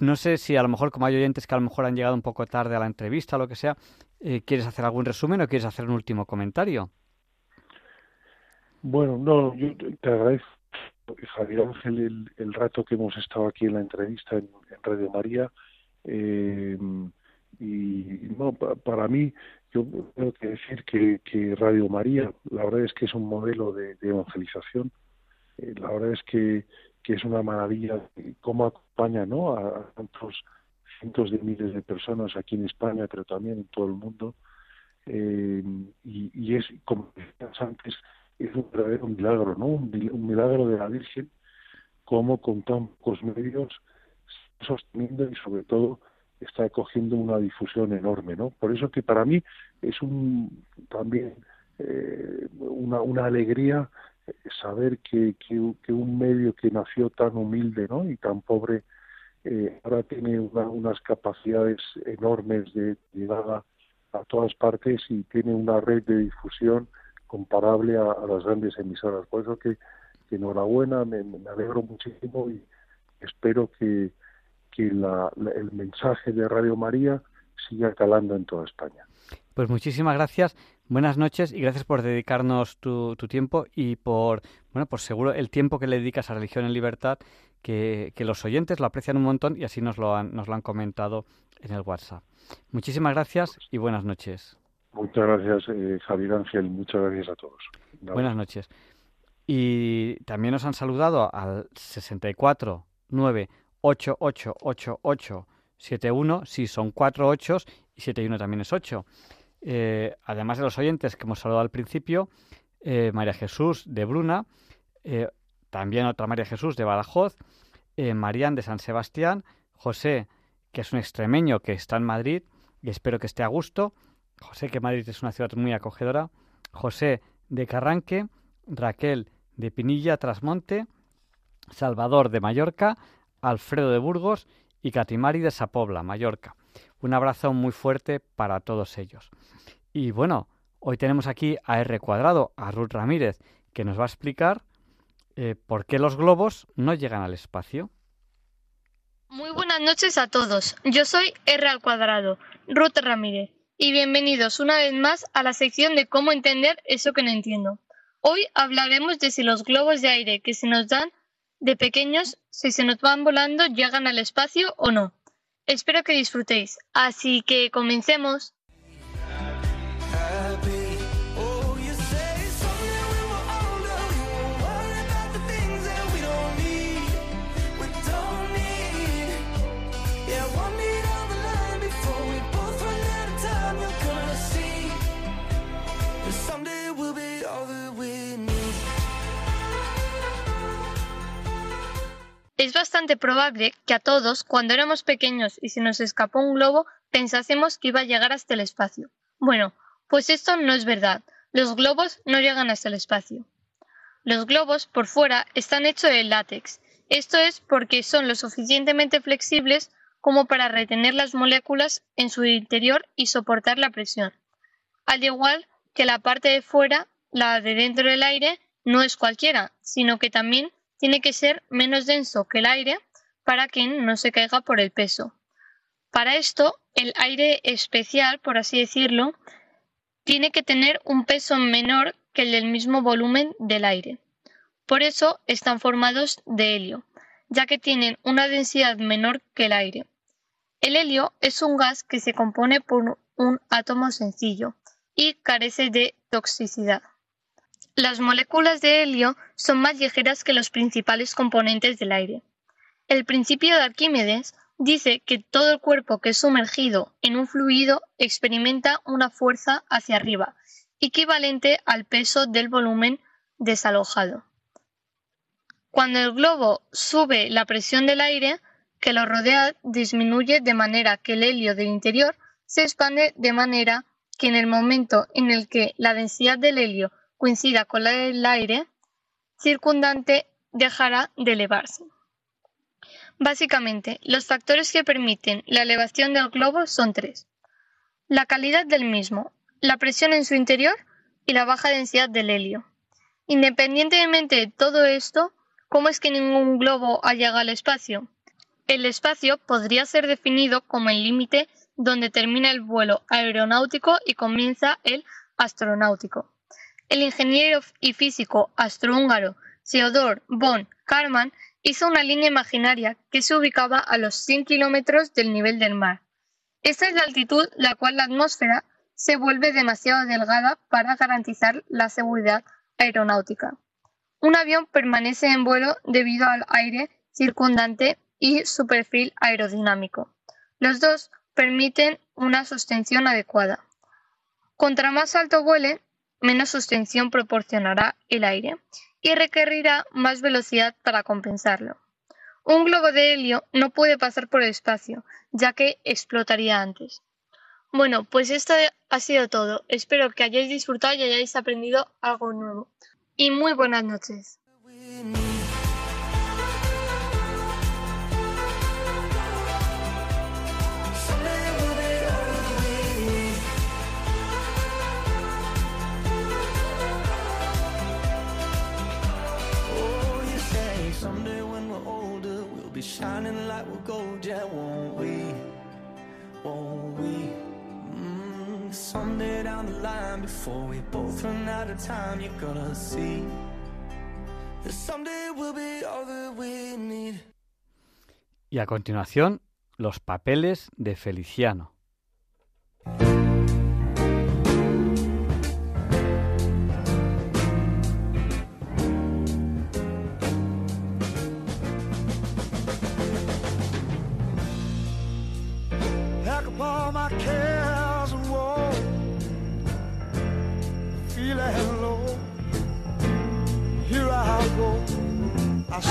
no sé si a lo mejor, como hay oyentes que a lo mejor han llegado un poco tarde a la entrevista o lo que sea, eh, ¿quieres hacer algún resumen o quieres hacer un último comentario? Bueno, no, yo te agradezco, Javier Ángel, el, rato que hemos estado aquí en la entrevista en, Radio María. Eh, y no, para mí, yo tengo que decir que, Radio María, la verdad es que es un modelo de, evangelización. Eh, la verdad es que que es una maravilla cómo acompaña ¿no? a, tantos cientos de miles de personas aquí en España, pero también en todo el mundo. Eh, y, es, como decías antes, es un verdadero milagro, ¿no? Un, milagro de la Virgen, como con tan pocos medios sosteniendo y sobre todo está cogiendo una difusión enorme, ¿no? Por eso que para mí es un también eh, una, una alegría saber que, que, un medio que nació tan humilde ¿no? y tan pobre eh, ahora tiene unas capacidades enormes de llegada a todas partes y tiene una red de difusión comparable a, las grandes emisoras. Por eso que, enhorabuena, me, alegro muchísimo y espero que, que la, el mensaje de Radio María siga calando en toda España. Pues muchísimas gracias, buenas noches y gracias por dedicarnos tu, tiempo y por, bueno, por seguro el tiempo que le dedicas a Religión en Libertad, que, los oyentes lo aprecian un montón y así nos lo han, nos lo han comentado en el WhatsApp. Muchísimas gracias y buenas noches. Muchas gracias, eh, Javier Ángel. Muchas gracias a todos. Buenas noches. Y también nos han saludado al 64 9 71, si son cuatro ochos y 71 también es 8. Eh, además de los oyentes que hemos saludado al principio, eh, María Jesús de Bruna, eh, también otra María Jesús de Badajoz, Marían de San Sebastián, José, que es un extremeño que está en Madrid y espero que esté a gusto, José, que Madrid es una ciudad muy acogedora, José de Carranque, Raquel de Pinilla Trasmonte, Salvador de Mallorca, Alfredo de Burgos y Catimari de Sapobla, Mallorca. Un abrazo muy fuerte para todos ellos. Y bueno, hoy tenemos aquí a R cuadrado, a Ruth Ramírez, que nos va a explicar eh, por qué los globos no llegan al espacio. Muy buenas noches a todos. Yo soy R al cuadrado, Ruth Ramírez, y bienvenidos una vez más a la sección de cómo entender eso que no entiendo. Hoy hablaremos de si los globos de aire que se nos dan de pequeños, si se nos van volando, llegan al espacio o no. Espero que disfrutéis. Así que comencemos. Bastante probable que a todos, cuando éramos pequeños y se nos escapó un globo, pensásemos que iba a llegar hasta el espacio. Bueno, pues esto no es verdad. Los globos no llegan hasta el espacio. Los globos, por fuera, están hechos de látex. Esto es porque son lo suficientemente flexibles como para retener las moléculas en su interior y soportar la presión. Al igual que la parte de fuera, la de dentro del aire, no es cualquiera, sino que también tiene que ser menos denso que el aire para que no se caiga por el peso. Para esto, el aire especial, por así decirlo, tiene que tener un peso menor que el del mismo volumen del aire. Por eso están formados de helio, ya que tienen una densidad menor que el aire. El helio es un gas que se compone por un átomo sencillo y carece de toxicidad. Las moléculas de helio son más ligeras que los principales componentes del aire. El principio de Arquímedes dice que todo el cuerpo que es sumergido en un fluido experimenta una fuerza hacia arriba, equivalente al peso del volumen desalojado. Cuando el globo sube la presión del aire que lo rodea disminuye de manera que el helio del interior se expande de manera que en el momento en el que la densidad del helio coincida con la del aire circundante dejará de elevarse. Básicamente, los factores que permiten la elevación del globo son tres. La calidad del mismo, la presión en su interior y la baja densidad del helio. Independientemente de todo esto, ¿cómo es que ningún globo ha al espacio? El espacio podría ser definido como el límite donde termina el vuelo aeronáutico y comienza el astronáutico. El ingeniero y físico astrohúngaro Theodor von Karman hizo una línea imaginaria que se ubicaba a los 100 kilómetros del nivel del mar. Esta es la altitud la cual la atmósfera se vuelve demasiado delgada para garantizar la seguridad aeronáutica. Un avión permanece en vuelo debido al aire circundante y su perfil aerodinámico. Los dos permiten una sostención adecuada. Contra más alto vuele, menos sostención proporcionará el aire y requerirá más velocidad para compensarlo. Un globo de helio no puede pasar por el espacio, ya que explotaría antes. Bueno, pues esto ha sido todo. Espero que hayáis disfrutado y hayáis aprendido algo nuevo. Y muy buenas noches. We? Down the line, before we both run out of time, see we need. Y a continuación, los papeles de Feliciano. ¿Qué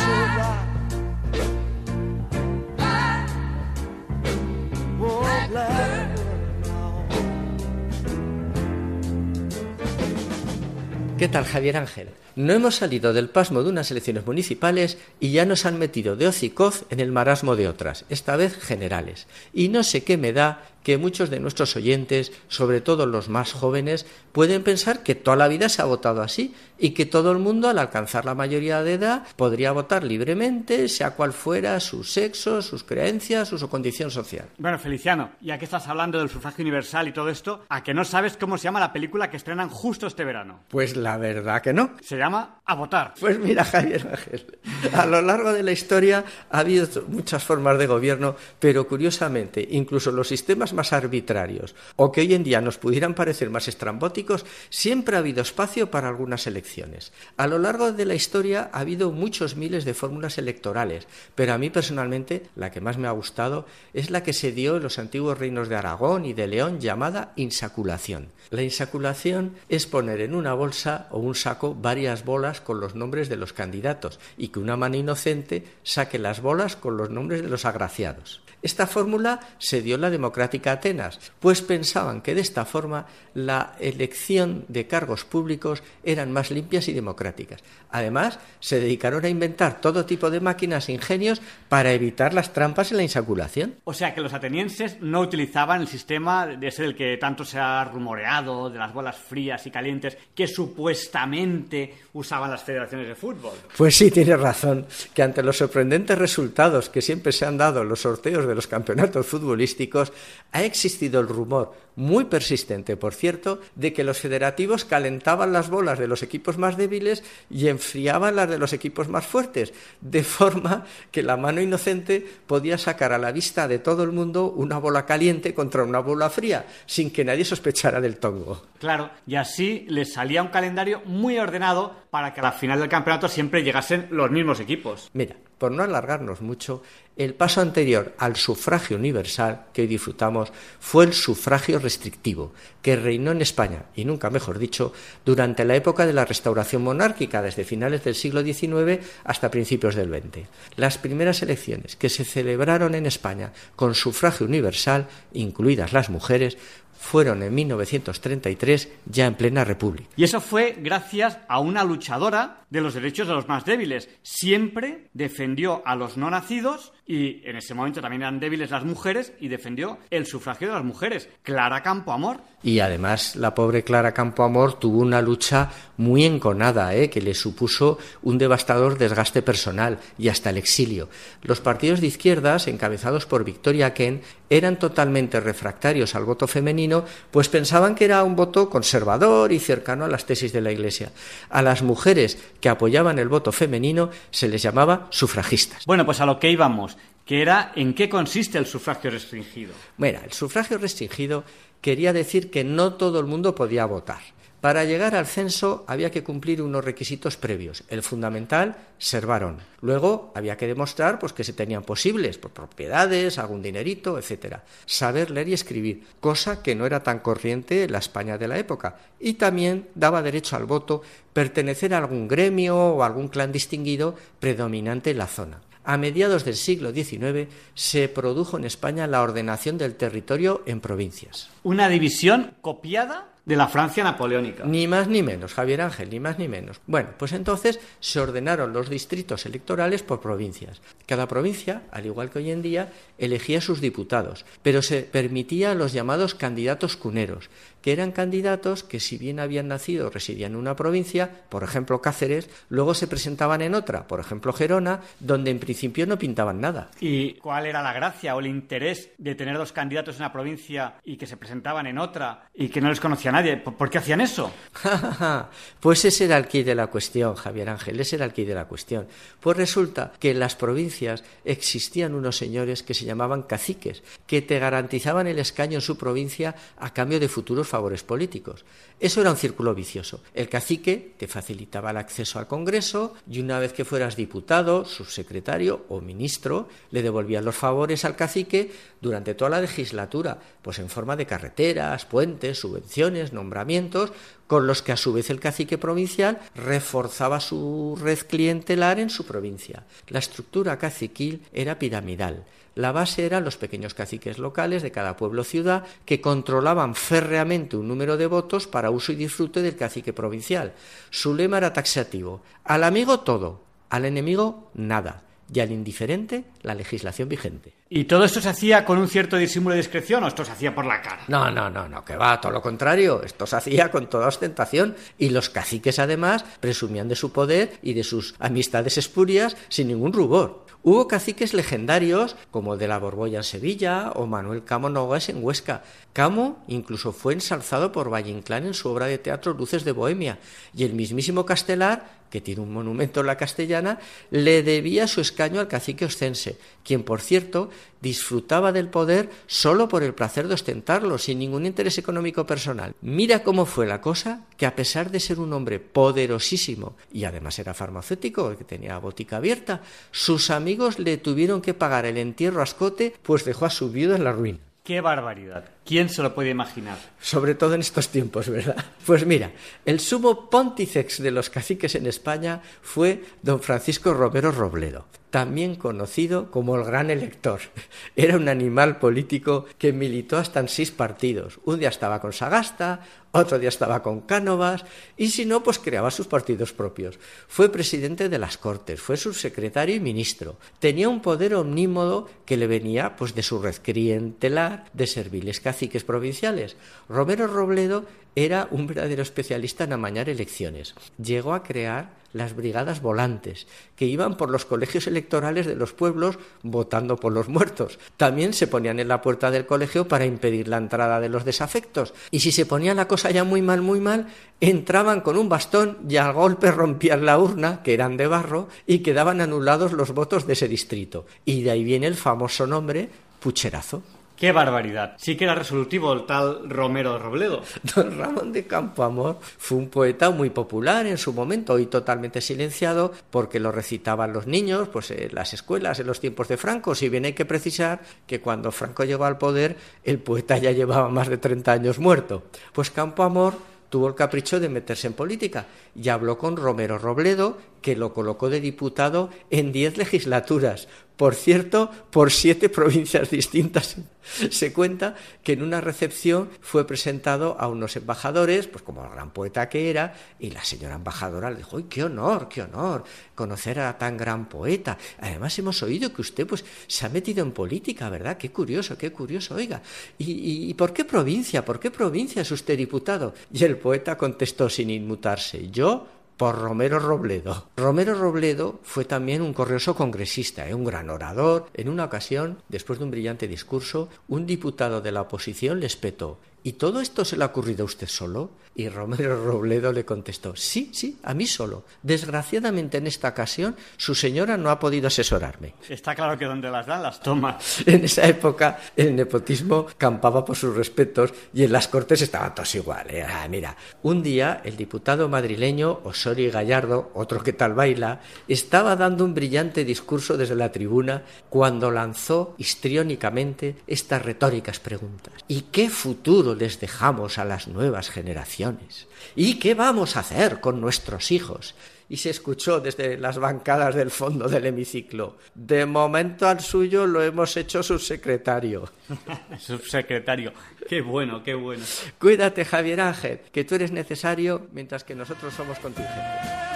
tal, Javier Ángel? No hemos salido del pasmo de unas elecciones municipales y ya nos han metido de hocicoz en el marasmo de otras, esta vez generales. Y no sé qué me da que muchos de nuestros oyentes, sobre todo los más jóvenes, pueden pensar que toda la vida se ha votado así y que todo el mundo al alcanzar la mayoría de edad podría votar libremente, sea cual fuera su sexo, sus creencias o su condición social. Bueno, Feliciano, ya que estás hablando del sufragio universal y todo esto, ¿a que no sabes cómo se llama la película que estrenan justo este verano? Pues la verdad que no. Se llama A votar. Pues mira, Javier Ángel, a lo largo de la historia ha habido muchas formas de gobierno, pero curiosamente, incluso los sistemas más arbitrarios o que hoy en día nos pudieran parecer más estrambóticos, siempre ha habido espacio para algunas elecciones. A lo largo de la historia ha habido muchos miles de fórmulas electorales, pero a mí personalmente la que más me ha gustado es la que se dio en los antiguos reinos de Aragón y de León llamada insaculación. La insaculación es poner en una bolsa o un saco varias bolas con los nombres de los candidatos y que una mano inocente saque las bolas con los nombres de los agraciados. Esta fórmula se dio en la democrática Atenas, pues pensaban que de esta forma la elección de cargos públicos eran más limpias y democráticas. Además, se dedicaron a inventar todo tipo de máquinas e ingenios para evitar las trampas en la insaculación. O sea que los atenienses no utilizaban el sistema de ser el que tanto se ha rumoreado, de las bolas frías y calientes, que supuestamente usaban las federaciones de fútbol. Pues sí, tienes razón, que ante los sorprendentes resultados que siempre se han dado en los sorteos de los campeonatos futbolísticos, ha existido el rumor, muy persistente por cierto, de que los federativos calentaban las bolas de los equipos más débiles y enfriaban las de los equipos más fuertes, de forma que la mano inocente podía sacar a la vista de todo el mundo una bola caliente contra una bola fría, sin que nadie sospechara del tongo. Claro, y así les salía un calendario muy ordenado para que a la final del campeonato siempre llegasen los mismos equipos. Mira, por no alargarnos mucho, el paso anterior al sufragio universal que hoy disfrutamos fue el sufragio restrictivo, que reinó en España, y nunca mejor dicho, durante la época de la restauración monárquica, desde finales del siglo XIX hasta principios del XX. Las primeras elecciones que se celebraron en España con sufragio universal, incluidas las mujeres, fueron en 1933 ya en plena república. Y eso fue gracias a una luchadora de los derechos de los más débiles. Siempre defendió a los no nacidos y en ese momento también eran débiles las mujeres y defendió el sufragio de las mujeres. Clara Campoamor. Y además la pobre Clara Campoamor tuvo una lucha muy enconada, ¿eh? que le supuso un devastador desgaste personal y hasta el exilio. Los partidos de izquierdas, encabezados por Victoria Ken, eran totalmente refractarios al voto femenino, pues pensaban que era un voto conservador y cercano a las tesis de la Iglesia. A las mujeres que apoyaban el voto femenino se les llamaba sufragistas. Bueno, pues a lo que íbamos, que era en qué consiste el sufragio restringido. Bueno, el sufragio restringido quería decir que no todo el mundo podía votar. Para llegar al censo había que cumplir unos requisitos previos. El fundamental, ser varón. Luego había que demostrar pues, que se tenían posibles, propiedades, algún dinerito, etc. Saber leer y escribir, cosa que no era tan corriente en la España de la época. Y también daba derecho al voto pertenecer a algún gremio o algún clan distinguido predominante en la zona. A mediados del siglo XIX se produjo en España la ordenación del territorio en provincias. Una división copiada de la Francia napoleónica. Ni más ni menos, Javier Ángel, ni más ni menos. Bueno, pues entonces se ordenaron los distritos electorales por provincias. Cada provincia, al igual que hoy en día, elegía sus diputados, pero se permitía los llamados candidatos cuneros, que eran candidatos que si bien habían nacido o residían en una provincia, por ejemplo Cáceres, luego se presentaban en otra, por ejemplo Gerona, donde en principio no pintaban nada. ¿Y cuál era la gracia o el interés de tener dos candidatos en una provincia y que se presentaban en otra y que no les conocía nadie? ¿Por qué hacían eso? pues ese era el quid de la cuestión, Javier Ángel, ese era el quid de la cuestión. Pues resulta que en las provincias existían unos señores que se llamaban caciques, que te garantizaban el escaño en su provincia a cambio de futuros favores políticos. Eso era un círculo vicioso. El cacique te facilitaba el acceso al Congreso y una vez que fueras diputado, subsecretario o ministro, le devolvían los favores al cacique durante toda la legislatura, pues en forma de carreteras, puentes, subvenciones, nombramientos, con los que a su vez el cacique provincial reforzaba su red clientelar en su provincia. La estructura caciquil era piramidal. La base eran los pequeños caciques locales de cada pueblo o ciudad que controlaban férreamente un número de votos para uso y disfrute del cacique provincial. Su lema era taxativo: al amigo todo, al enemigo nada y al indiferente la legislación vigente. ¿Y todo esto se hacía con un cierto disimulo de discreción o esto se hacía por la cara? No, no, no, no, que va, todo lo contrario. Esto se hacía con toda ostentación y los caciques además presumían de su poder y de sus amistades espurias sin ningún rubor. Hubo caciques legendarios como el de la Borbolla en Sevilla o Manuel Camo Nogues en Huesca. Camo incluso fue ensalzado por Valle Inclán en su obra de teatro Luces de Bohemia y el mismísimo Castelar que tiene un monumento en la castellana, le debía su escaño al cacique oscense, quien, por cierto, disfrutaba del poder solo por el placer de ostentarlo, sin ningún interés económico personal. Mira cómo fue la cosa, que a pesar de ser un hombre poderosísimo, y además era farmacéutico, que tenía botica abierta, sus amigos le tuvieron que pagar el entierro a escote, pues dejó a su viuda en la ruina. ¡Qué barbaridad! ¿Quién se lo puede imaginar? Sobre todo en estos tiempos, ¿verdad? Pues mira, el sumo pontífex de los caciques en España fue don Francisco Romero Robledo, también conocido como el Gran Elector. Era un animal político que militó hasta en seis partidos. Un día estaba con Sagasta, otro día estaba con Cánovas y si no, pues creaba sus partidos propios. Fue presidente de las Cortes, fue subsecretario y ministro. Tenía un poder omnímodo que le venía pues de su red clientelar de serviles caciques provinciales. Romero Robledo era un verdadero especialista en amañar elecciones. Llegó a crear las brigadas volantes, que iban por los colegios electorales de los pueblos votando por los muertos. También se ponían en la puerta del colegio para impedir la entrada de los desafectos. Y si se ponía la cosa ya muy mal, muy mal, entraban con un bastón y al golpe rompían la urna, que eran de barro, y quedaban anulados los votos de ese distrito. Y de ahí viene el famoso nombre pucherazo. ¡Qué barbaridad! Sí que era resolutivo el tal Romero Robledo. Don Ramón de Campoamor fue un poeta muy popular en su momento, hoy totalmente silenciado, porque lo recitaban los niños, pues en las escuelas en los tiempos de Franco. Si bien hay que precisar que cuando Franco llegó al poder, el poeta ya llevaba más de 30 años muerto. Pues Campoamor tuvo el capricho de meterse en política y habló con Romero Robledo, que lo colocó de diputado en diez legislaturas, por cierto, por siete provincias distintas. Se cuenta que en una recepción fue presentado a unos embajadores, pues como el gran poeta que era, y la señora embajadora le dijo, ¡ay, qué honor, qué honor conocer a tan gran poeta! Además hemos oído que usted pues se ha metido en política, ¿verdad? Qué curioso, qué curioso, oiga. ¿Y, y por qué provincia? ¿Por qué provincia es usted diputado? Y el poeta contestó sin inmutarse, yo por Romero Robledo. Romero Robledo fue también un corrioso congresista, ¿eh? un gran orador. En una ocasión, después de un brillante discurso, un diputado de la oposición le espetó ¿Y todo esto se le ha ocurrido a usted solo? Y Romero Robledo le contestó, sí, sí, a mí solo. Desgraciadamente en esta ocasión su señora no ha podido asesorarme. Está claro que donde las dan las toma. En esa época el nepotismo campaba por sus respetos y en las cortes estaban todos igual. ¿eh? Ah, mira, un día el diputado madrileño Osorio Gallardo, otro que tal baila, estaba dando un brillante discurso desde la tribuna cuando lanzó histriónicamente estas retóricas preguntas. ¿Y qué futuro les dejamos a las nuevas generaciones? ¿Y qué vamos a hacer con nuestros hijos? y se escuchó desde las bancadas del fondo del hemiciclo. De momento al suyo lo hemos hecho subsecretario. subsecretario. Qué bueno, qué bueno. Cuídate, Javier Ángel, que tú eres necesario mientras que nosotros somos contingentes.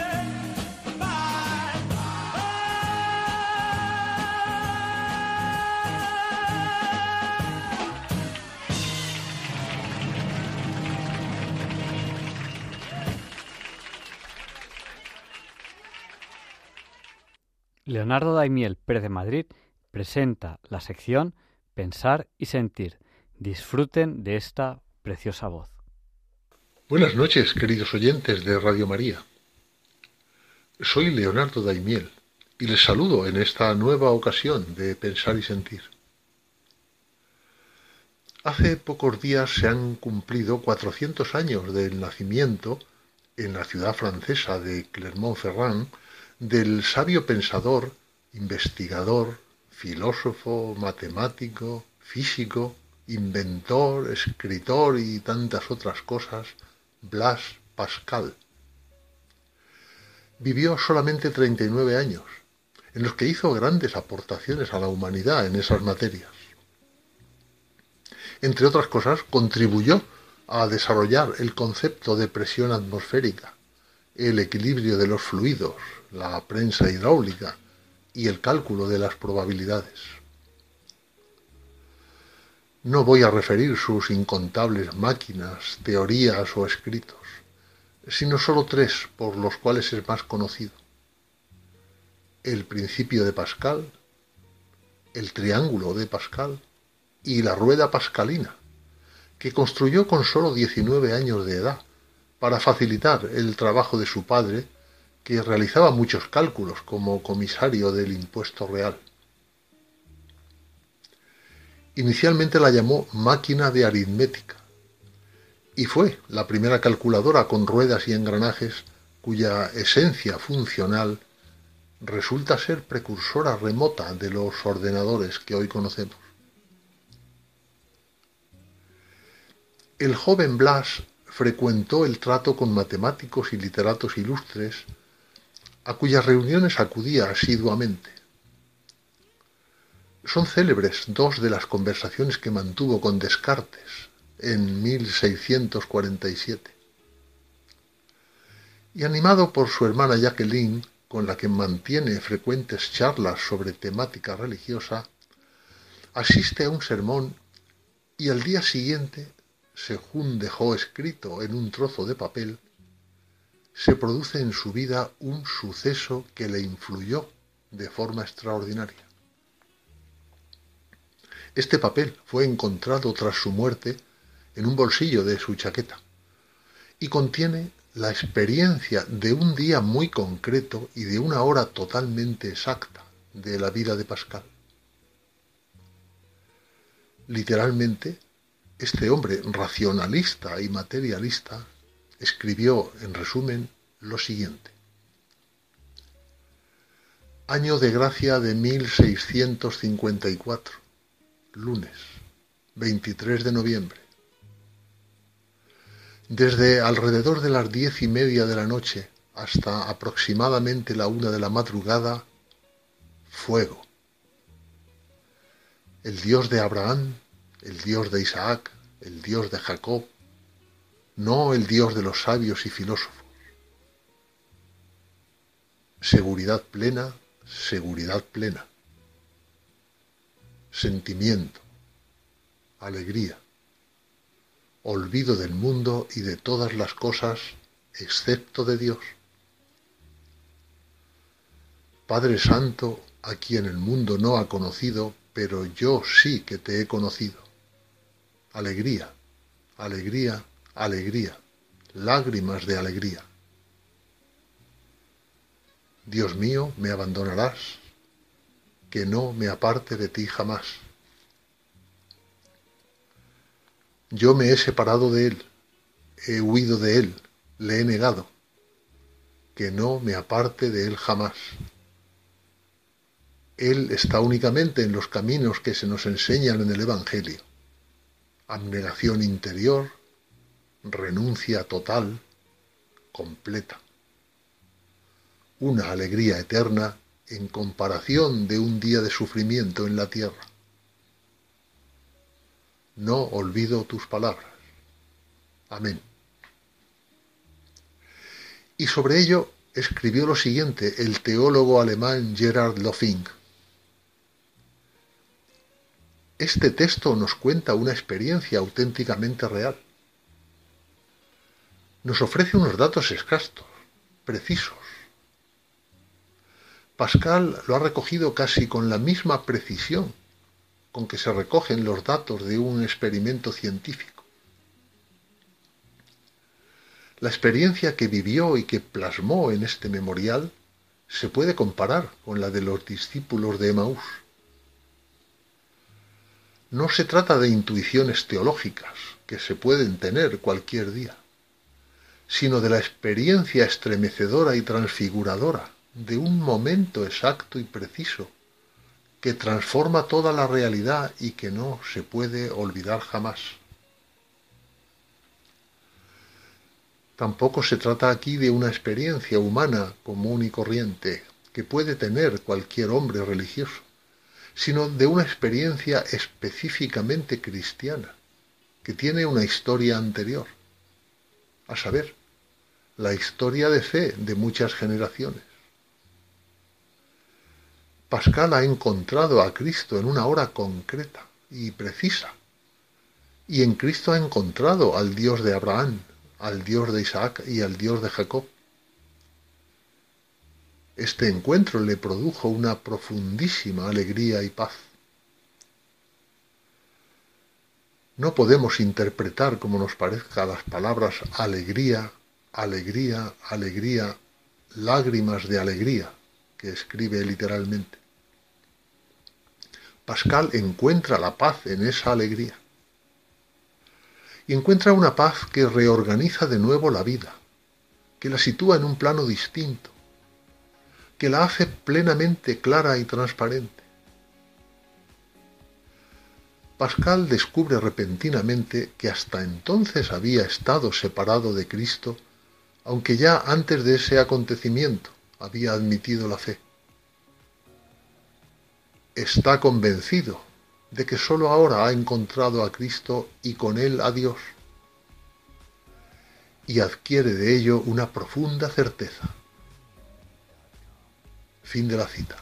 Leonardo Daimiel Pérez de Madrid presenta la sección Pensar y Sentir. Disfruten de esta preciosa voz. Buenas noches, queridos oyentes de Radio María. Soy Leonardo Daimiel y les saludo en esta nueva ocasión de Pensar y Sentir. Hace pocos días se han cumplido 400 años del nacimiento en la ciudad francesa de Clermont-Ferrand del sabio pensador, investigador, filósofo, matemático, físico, inventor, escritor y tantas otras cosas, Blas Pascal. Vivió solamente 39 años, en los que hizo grandes aportaciones a la humanidad en esas materias. Entre otras cosas, contribuyó a desarrollar el concepto de presión atmosférica, el equilibrio de los fluidos, la prensa hidráulica y el cálculo de las probabilidades. No voy a referir sus incontables máquinas, teorías o escritos, sino solo tres por los cuales es más conocido. El principio de Pascal, el triángulo de Pascal y la rueda pascalina, que construyó con solo 19 años de edad para facilitar el trabajo de su padre que realizaba muchos cálculos como comisario del impuesto real. Inicialmente la llamó máquina de aritmética y fue la primera calculadora con ruedas y engranajes cuya esencia funcional resulta ser precursora remota de los ordenadores que hoy conocemos. El joven Blas frecuentó el trato con matemáticos y literatos ilustres a cuyas reuniones acudía asiduamente. Son célebres dos de las conversaciones que mantuvo con Descartes en 1647. Y animado por su hermana Jacqueline, con la que mantiene frecuentes charlas sobre temática religiosa, asiste a un sermón y al día siguiente, según dejó escrito en un trozo de papel, se produce en su vida un suceso que le influyó de forma extraordinaria. Este papel fue encontrado tras su muerte en un bolsillo de su chaqueta y contiene la experiencia de un día muy concreto y de una hora totalmente exacta de la vida de Pascal. Literalmente, este hombre racionalista y materialista escribió, en resumen, lo siguiente. Año de gracia de 1654, lunes, 23 de noviembre. Desde alrededor de las diez y media de la noche hasta aproximadamente la una de la madrugada, fuego. El Dios de Abraham, el Dios de Isaac, el Dios de Jacob, no el Dios de los sabios y filósofos. Seguridad plena, seguridad plena. Sentimiento, alegría, olvido del mundo y de todas las cosas excepto de Dios. Padre Santo, a quien el mundo no ha conocido, pero yo sí que te he conocido. Alegría, alegría, alegría, lágrimas de alegría. Dios mío, me abandonarás, que no me aparte de ti jamás. Yo me he separado de Él, he huido de Él, le he negado, que no me aparte de Él jamás. Él está únicamente en los caminos que se nos enseñan en el Evangelio. Abnegación interior, renuncia total, completa. una alegría eterna en comparación de un día de sufrimiento en la tierra. No olvido tus palabras. Amén. Y sobre ello escribió lo siguiente el teólogo alemán Gerard Lofing. Este texto nos cuenta una experiencia auténticamente real. Nos ofrece unos datos escastos, precisos. Pascal lo ha recogido casi con la misma precisión con que se recogen los datos de un experimento científico. La experiencia que vivió y que plasmó en este memorial se puede comparar con la de los discípulos de Emaús. No se trata de intuiciones teológicas que se pueden tener cualquier día, sino de la experiencia estremecedora y transfiguradora de un momento exacto y preciso que transforma toda la realidad y que no se puede olvidar jamás. Tampoco se trata aquí de una experiencia humana común y corriente que puede tener cualquier hombre religioso, sino de una experiencia específicamente cristiana, que tiene una historia anterior, a saber, la historia de fe de muchas generaciones. Pascal ha encontrado a Cristo en una hora concreta y precisa, y en Cristo ha encontrado al Dios de Abraham, al Dios de Isaac y al Dios de Jacob. Este encuentro le produjo una profundísima alegría y paz. No podemos interpretar como nos parezca las palabras alegría, alegría, alegría, lágrimas de alegría, que escribe literalmente. Pascal encuentra la paz en esa alegría y encuentra una paz que reorganiza de nuevo la vida, que la sitúa en un plano distinto, que la hace plenamente clara y transparente. Pascal descubre repentinamente que hasta entonces había estado separado de Cristo, aunque ya antes de ese acontecimiento había admitido la fe. Está convencido de que sólo ahora ha encontrado a Cristo y con él a Dios, y adquiere de ello una profunda certeza. Fin de la cita.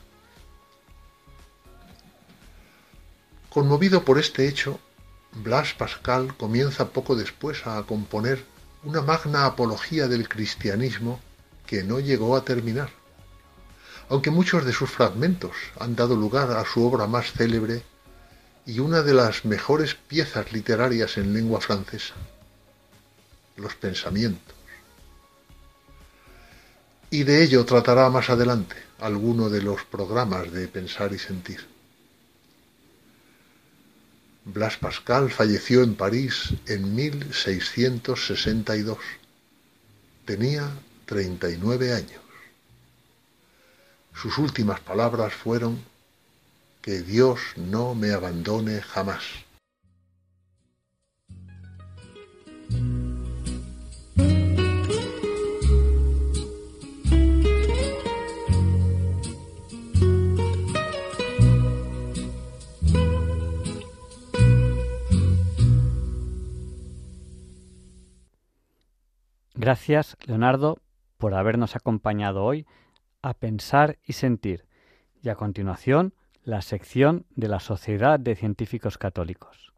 Conmovido por este hecho, Blas Pascal comienza poco después a componer una magna apología del cristianismo que no llegó a terminar, aunque muchos de sus fragmentos han dado lugar a su obra más célebre y una de las mejores piezas literarias en lengua francesa, los pensamientos. Y de ello tratará más adelante alguno de los programas de Pensar y Sentir. Blas Pascal falleció en París en 1662. Tenía 39 años. Sus últimas palabras fueron que Dios no me abandone jamás. Gracias, Leonardo, por habernos acompañado hoy a pensar y sentir. Y a continuación, la sección de la Sociedad de Científicos Católicos.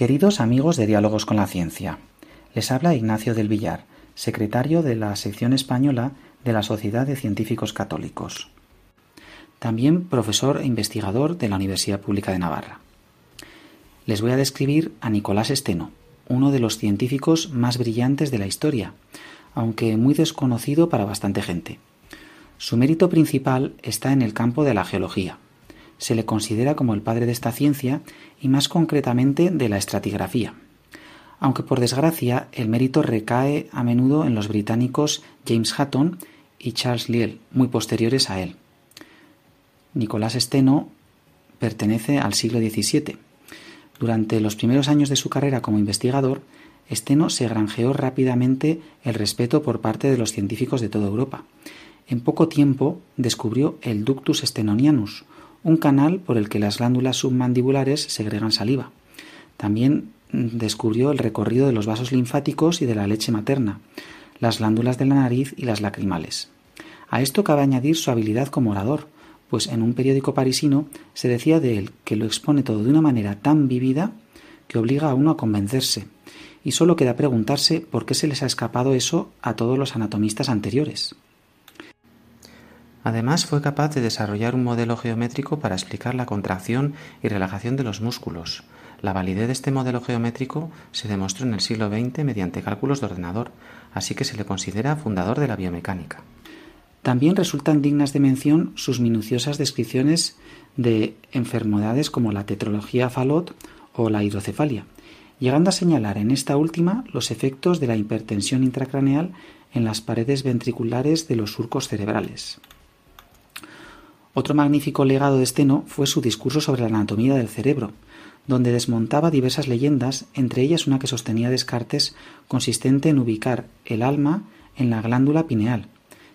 Queridos amigos de Diálogos con la Ciencia, les habla Ignacio del Villar secretario de la sección española de la Sociedad de Científicos Católicos. También profesor e investigador de la Universidad Pública de Navarra. Les voy a describir a Nicolás Esteno, uno de los científicos más brillantes de la historia, aunque muy desconocido para bastante gente. Su mérito principal está en el campo de la geología. Se le considera como el padre de esta ciencia y más concretamente de la estratigrafía aunque por desgracia el mérito recae a menudo en los británicos James Hutton y Charles Lyell, muy posteriores a él. Nicolás Steno pertenece al siglo XVII. Durante los primeros años de su carrera como investigador, Steno se granjeó rápidamente el respeto por parte de los científicos de toda Europa. En poco tiempo descubrió el ductus stenonianus, un canal por el que las glándulas submandibulares segregan saliva. También descubrió el recorrido de los vasos linfáticos y de la leche materna, las glándulas de la nariz y las lacrimales. A esto cabe añadir su habilidad como orador, pues en un periódico parisino se decía de él que lo expone todo de una manera tan vívida que obliga a uno a convencerse, y solo queda preguntarse por qué se les ha escapado eso a todos los anatomistas anteriores. Además fue capaz de desarrollar un modelo geométrico para explicar la contracción y relajación de los músculos. La validez de este modelo geométrico se demostró en el siglo XX mediante cálculos de ordenador, así que se le considera fundador de la biomecánica. También resultan dignas de mención sus minuciosas descripciones de enfermedades como la tetrología Fallot o la hidrocefalia, llegando a señalar en esta última los efectos de la hipertensión intracraneal en las paredes ventriculares de los surcos cerebrales. Otro magnífico legado de Steno fue su discurso sobre la anatomía del cerebro, donde desmontaba diversas leyendas, entre ellas una que sostenía Descartes consistente en ubicar el alma en la glándula pineal,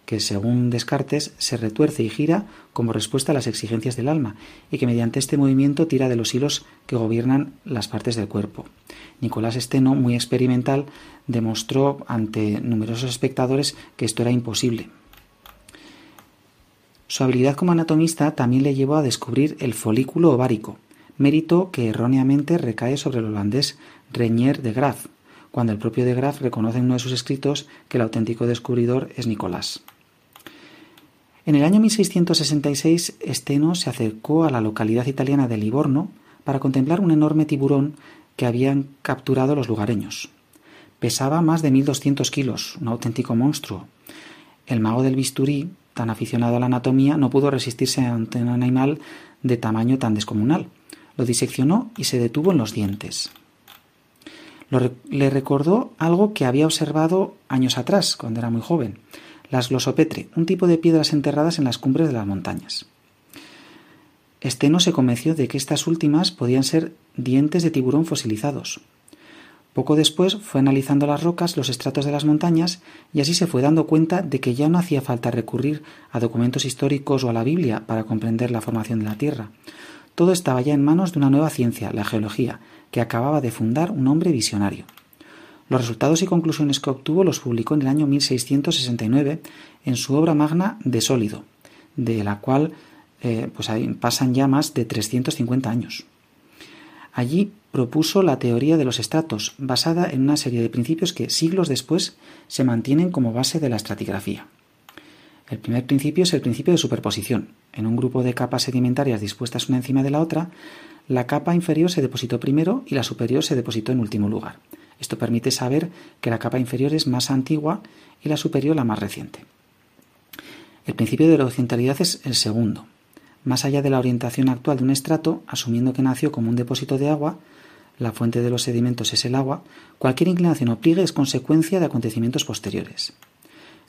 que según Descartes se retuerce y gira como respuesta a las exigencias del alma, y que mediante este movimiento tira de los hilos que gobiernan las partes del cuerpo. Nicolás Steno, muy experimental, demostró ante numerosos espectadores que esto era imposible. Su habilidad como anatomista también le llevó a descubrir el folículo ovárico, mérito que erróneamente recae sobre el holandés Reñer de Graaf, cuando el propio de Graaf reconoce en uno de sus escritos que el auténtico descubridor es Nicolás. En el año 1666, Steno se acercó a la localidad italiana de Livorno para contemplar un enorme tiburón que habían capturado los lugareños. Pesaba más de 1200 kilos, un auténtico monstruo. El mago del bisturí, tan aficionado a la anatomía, no pudo resistirse ante un animal de tamaño tan descomunal. Lo diseccionó y se detuvo en los dientes. le recordó algo que había observado años atrás, cuando era muy joven, las glosopetre, un tipo de piedras enterradas en las cumbres de las montañas. Esteno se convenció de que estas últimas podían ser dientes de tiburón fosilizados, poco después fue analizando las rocas, los estratos de las montañas, y así se fue dando cuenta de que ya no hacía falta recurrir a documentos históricos o a la Biblia para comprender la formación de la Tierra. Todo estaba ya en manos de una nueva ciencia, la geología, que acababa de fundar un hombre visionario. Los resultados y conclusiones que obtuvo los publicó en el año 1669 en su obra magna De Sólido, de la cual eh, pues pasan ya más de 350 años. Allí propuso la teoría de los estratos, basada en una serie de principios que siglos después se mantienen como base de la estratigrafía. El primer principio es el principio de superposición. En un grupo de capas sedimentarias dispuestas una encima de la otra, la capa inferior se depositó primero y la superior se depositó en último lugar. Esto permite saber que la capa inferior es más antigua y la superior la más reciente. El principio de la horizontalidad es el segundo. Más allá de la orientación actual de un estrato, asumiendo que nació como un depósito de agua, la fuente de los sedimentos es el agua, cualquier inclinación o pliegue es consecuencia de acontecimientos posteriores.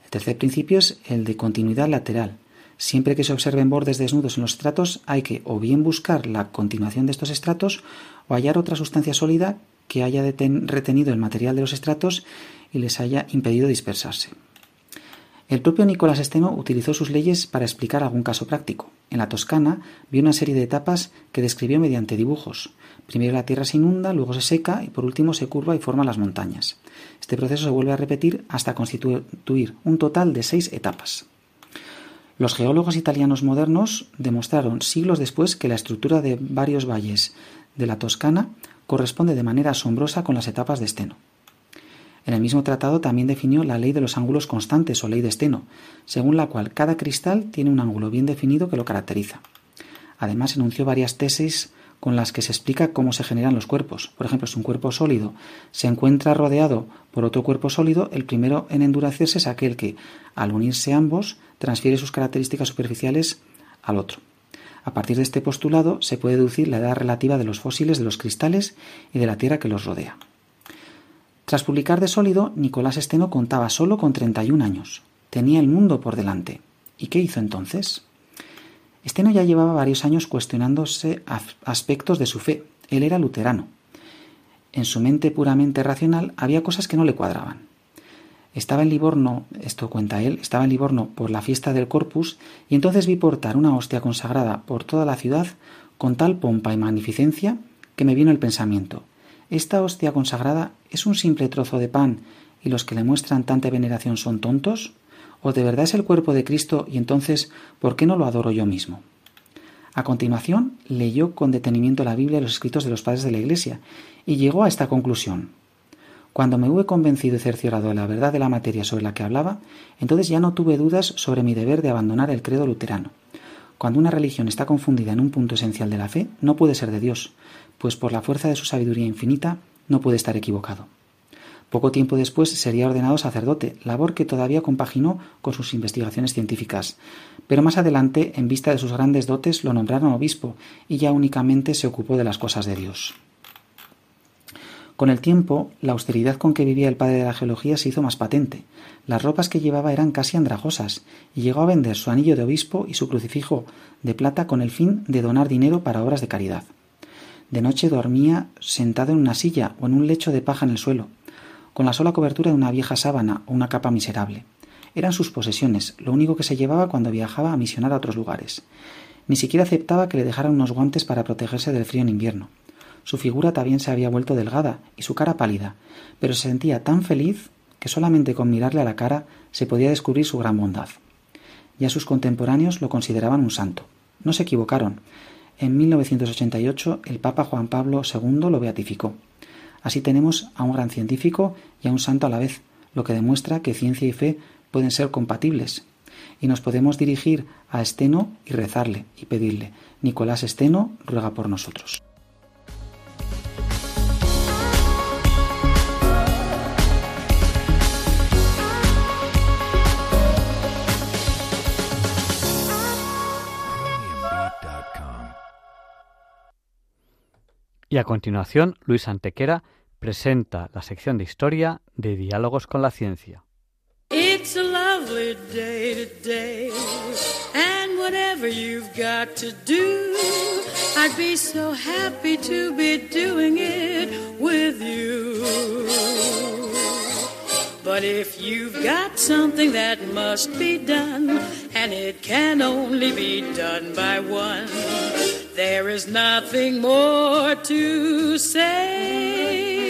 El tercer principio es el de continuidad lateral. Siempre que se observen bordes desnudos en los estratos, hay que o bien buscar la continuación de estos estratos o hallar otra sustancia sólida que haya retenido el material de los estratos y les haya impedido dispersarse. El propio Nicolás Esteno utilizó sus leyes para explicar algún caso práctico. En la Toscana vio una serie de etapas que describió mediante dibujos. Primero la tierra se inunda, luego se seca y por último se curva y forma las montañas. Este proceso se vuelve a repetir hasta constituir un total de seis etapas. Los geólogos italianos modernos demostraron siglos después que la estructura de varios valles de la Toscana corresponde de manera asombrosa con las etapas de Esteno. En el mismo tratado también definió la ley de los ángulos constantes o ley de Steno, según la cual cada cristal tiene un ángulo bien definido que lo caracteriza. Además enunció varias tesis con las que se explica cómo se generan los cuerpos. Por ejemplo, si un cuerpo sólido se encuentra rodeado por otro cuerpo sólido, el primero en endurecerse es aquel que, al unirse ambos, transfiere sus características superficiales al otro. A partir de este postulado se puede deducir la edad relativa de los fósiles de los cristales y de la Tierra que los rodea. Tras publicar de sólido, Nicolás Esteno contaba solo con 31 años. Tenía el mundo por delante. ¿Y qué hizo entonces? Esteno ya llevaba varios años cuestionándose aspectos de su fe. Él era luterano. En su mente puramente racional había cosas que no le cuadraban. Estaba en Livorno, esto cuenta él, estaba en Livorno por la fiesta del Corpus y entonces vi portar una hostia consagrada por toda la ciudad con tal pompa y magnificencia que me vino el pensamiento. ¿Esta hostia consagrada es un simple trozo de pan y los que le muestran tanta veneración son tontos? ¿O de verdad es el cuerpo de Cristo y entonces por qué no lo adoro yo mismo? A continuación leyó con detenimiento la Biblia y los escritos de los padres de la Iglesia y llegó a esta conclusión. Cuando me hube convencido y cerciorado de la verdad de la materia sobre la que hablaba, entonces ya no tuve dudas sobre mi deber de abandonar el credo luterano. Cuando una religión está confundida en un punto esencial de la fe, no puede ser de Dios, pues por la fuerza de su sabiduría infinita no puede estar equivocado. Poco tiempo después sería ordenado sacerdote, labor que todavía compaginó con sus investigaciones científicas. Pero más adelante, en vista de sus grandes dotes, lo nombraron obispo y ya únicamente se ocupó de las cosas de Dios. Con el tiempo, la austeridad con que vivía el padre de la geología se hizo más patente. Las ropas que llevaba eran casi andrajosas, y llegó a vender su anillo de obispo y su crucifijo de plata con el fin de donar dinero para obras de caridad. De noche dormía sentado en una silla o en un lecho de paja en el suelo, con la sola cobertura de una vieja sábana o una capa miserable. Eran sus posesiones, lo único que se llevaba cuando viajaba a misionar a otros lugares. Ni siquiera aceptaba que le dejaran unos guantes para protegerse del frío en invierno. Su figura también se había vuelto delgada y su cara pálida, pero se sentía tan feliz que solamente con mirarle a la cara se podía descubrir su gran bondad. Ya sus contemporáneos lo consideraban un santo. No se equivocaron. En 1988 el Papa Juan Pablo II lo beatificó. Así tenemos a un gran científico y a un santo a la vez, lo que demuestra que ciencia y fe pueden ser compatibles. Y nos podemos dirigir a Esteno y rezarle y pedirle, Nicolás Esteno ruega por nosotros. Y a continuación, Luis Antequera presenta la sección de historia de Diálogos con la Ciencia. It's a lovely day today, and whatever you've got to do, I'd be so happy to be doing it with you. But if you've got something that must be done, and it can only be done by one, there is nothing more to say.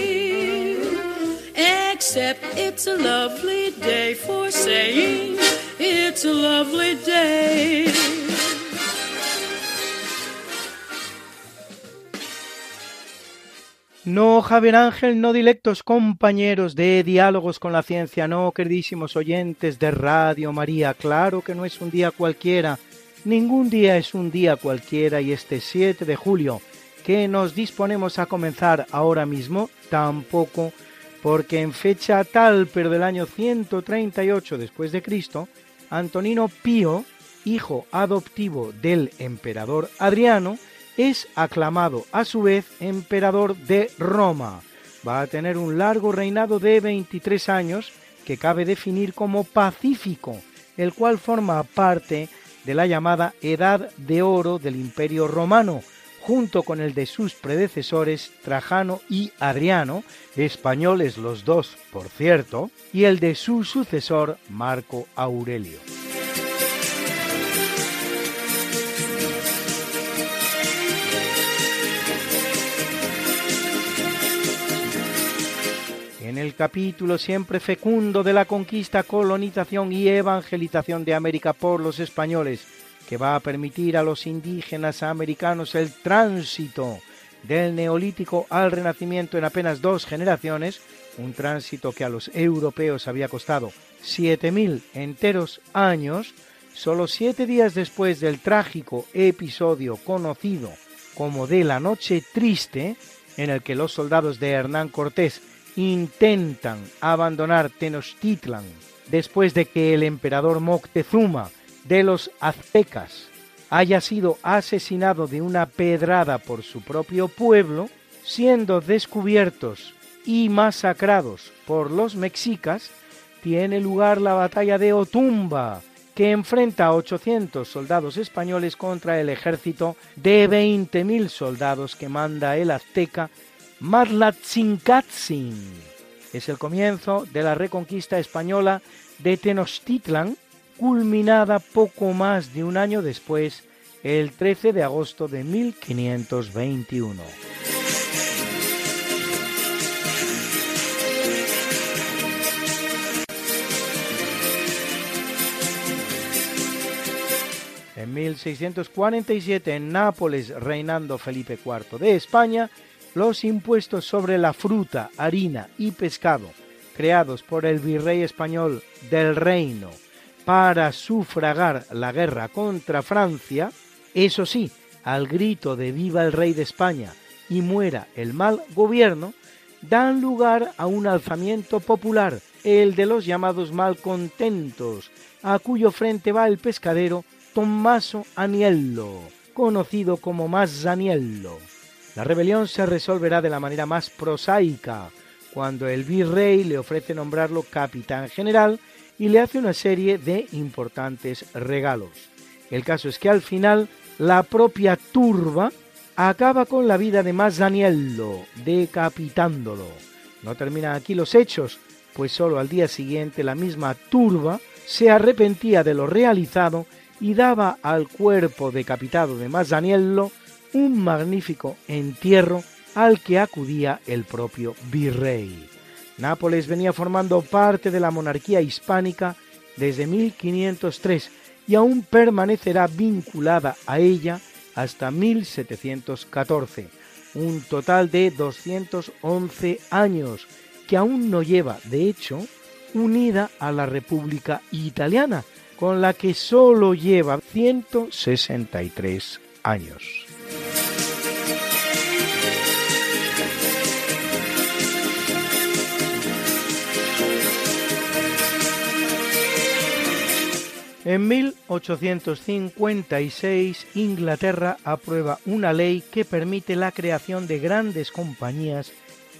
Except it's a lovely day for saying it's a lovely day. No, Javier Ángel, no directos compañeros de Diálogos con la Ciencia, no, queridísimos oyentes de Radio María, claro que no es un día cualquiera, ningún día es un día cualquiera y este 7 de julio que nos disponemos a comenzar ahora mismo, tampoco, porque en fecha tal, pero del año 138 después de Cristo, Antonino Pío, hijo adoptivo del emperador Adriano, es aclamado a su vez emperador de Roma. Va a tener un largo reinado de 23 años que cabe definir como pacífico, el cual forma parte de la llamada Edad de Oro del Imperio Romano, junto con el de sus predecesores Trajano y Adriano, españoles los dos, por cierto, y el de su sucesor Marco Aurelio. En el capítulo siempre fecundo de la conquista, colonización y evangelización de América por los españoles, que va a permitir a los indígenas americanos el tránsito del neolítico al renacimiento en apenas dos generaciones, un tránsito que a los europeos había costado 7.000 enteros años, solo siete días después del trágico episodio conocido como de la Noche Triste, en el que los soldados de Hernán Cortés intentan abandonar Tenochtitlan después de que el emperador Moctezuma de los aztecas haya sido asesinado de una pedrada por su propio pueblo, siendo descubiertos y masacrados por los mexicas, tiene lugar la batalla de Otumba, que enfrenta a 800 soldados españoles contra el ejército de 20.000 soldados que manda el azteca Matlatzincatzin. Es el comienzo de la reconquista española de Tenochtitlan, culminada poco más de un año después, el 13 de agosto de 1521. En 1647, en Nápoles, reinando Felipe IV de España, los impuestos sobre la fruta, harina y pescado creados por el virrey español del reino para sufragar la guerra contra Francia, eso sí, al grito de viva el rey de España y muera el mal gobierno, dan lugar a un alzamiento popular, el de los llamados malcontentos, a cuyo frente va el pescadero Tommaso Aniello, conocido como Mazzaniello. La rebelión se resolverá de la manera más prosaica, cuando el virrey le ofrece nombrarlo capitán general y le hace una serie de importantes regalos. El caso es que al final la propia turba acaba con la vida de Mazzaniello, decapitándolo. No terminan aquí los hechos, pues solo al día siguiente la misma turba se arrepentía de lo realizado y daba al cuerpo decapitado de Mazzaniello un magnífico entierro al que acudía el propio virrey. Nápoles venía formando parte de la monarquía hispánica desde 1503 y aún permanecerá vinculada a ella hasta 1714, un total de 211 años que aún no lleva, de hecho, unida a la República Italiana, con la que solo lleva 163 años. En 1856 Inglaterra aprueba una ley que permite la creación de grandes compañías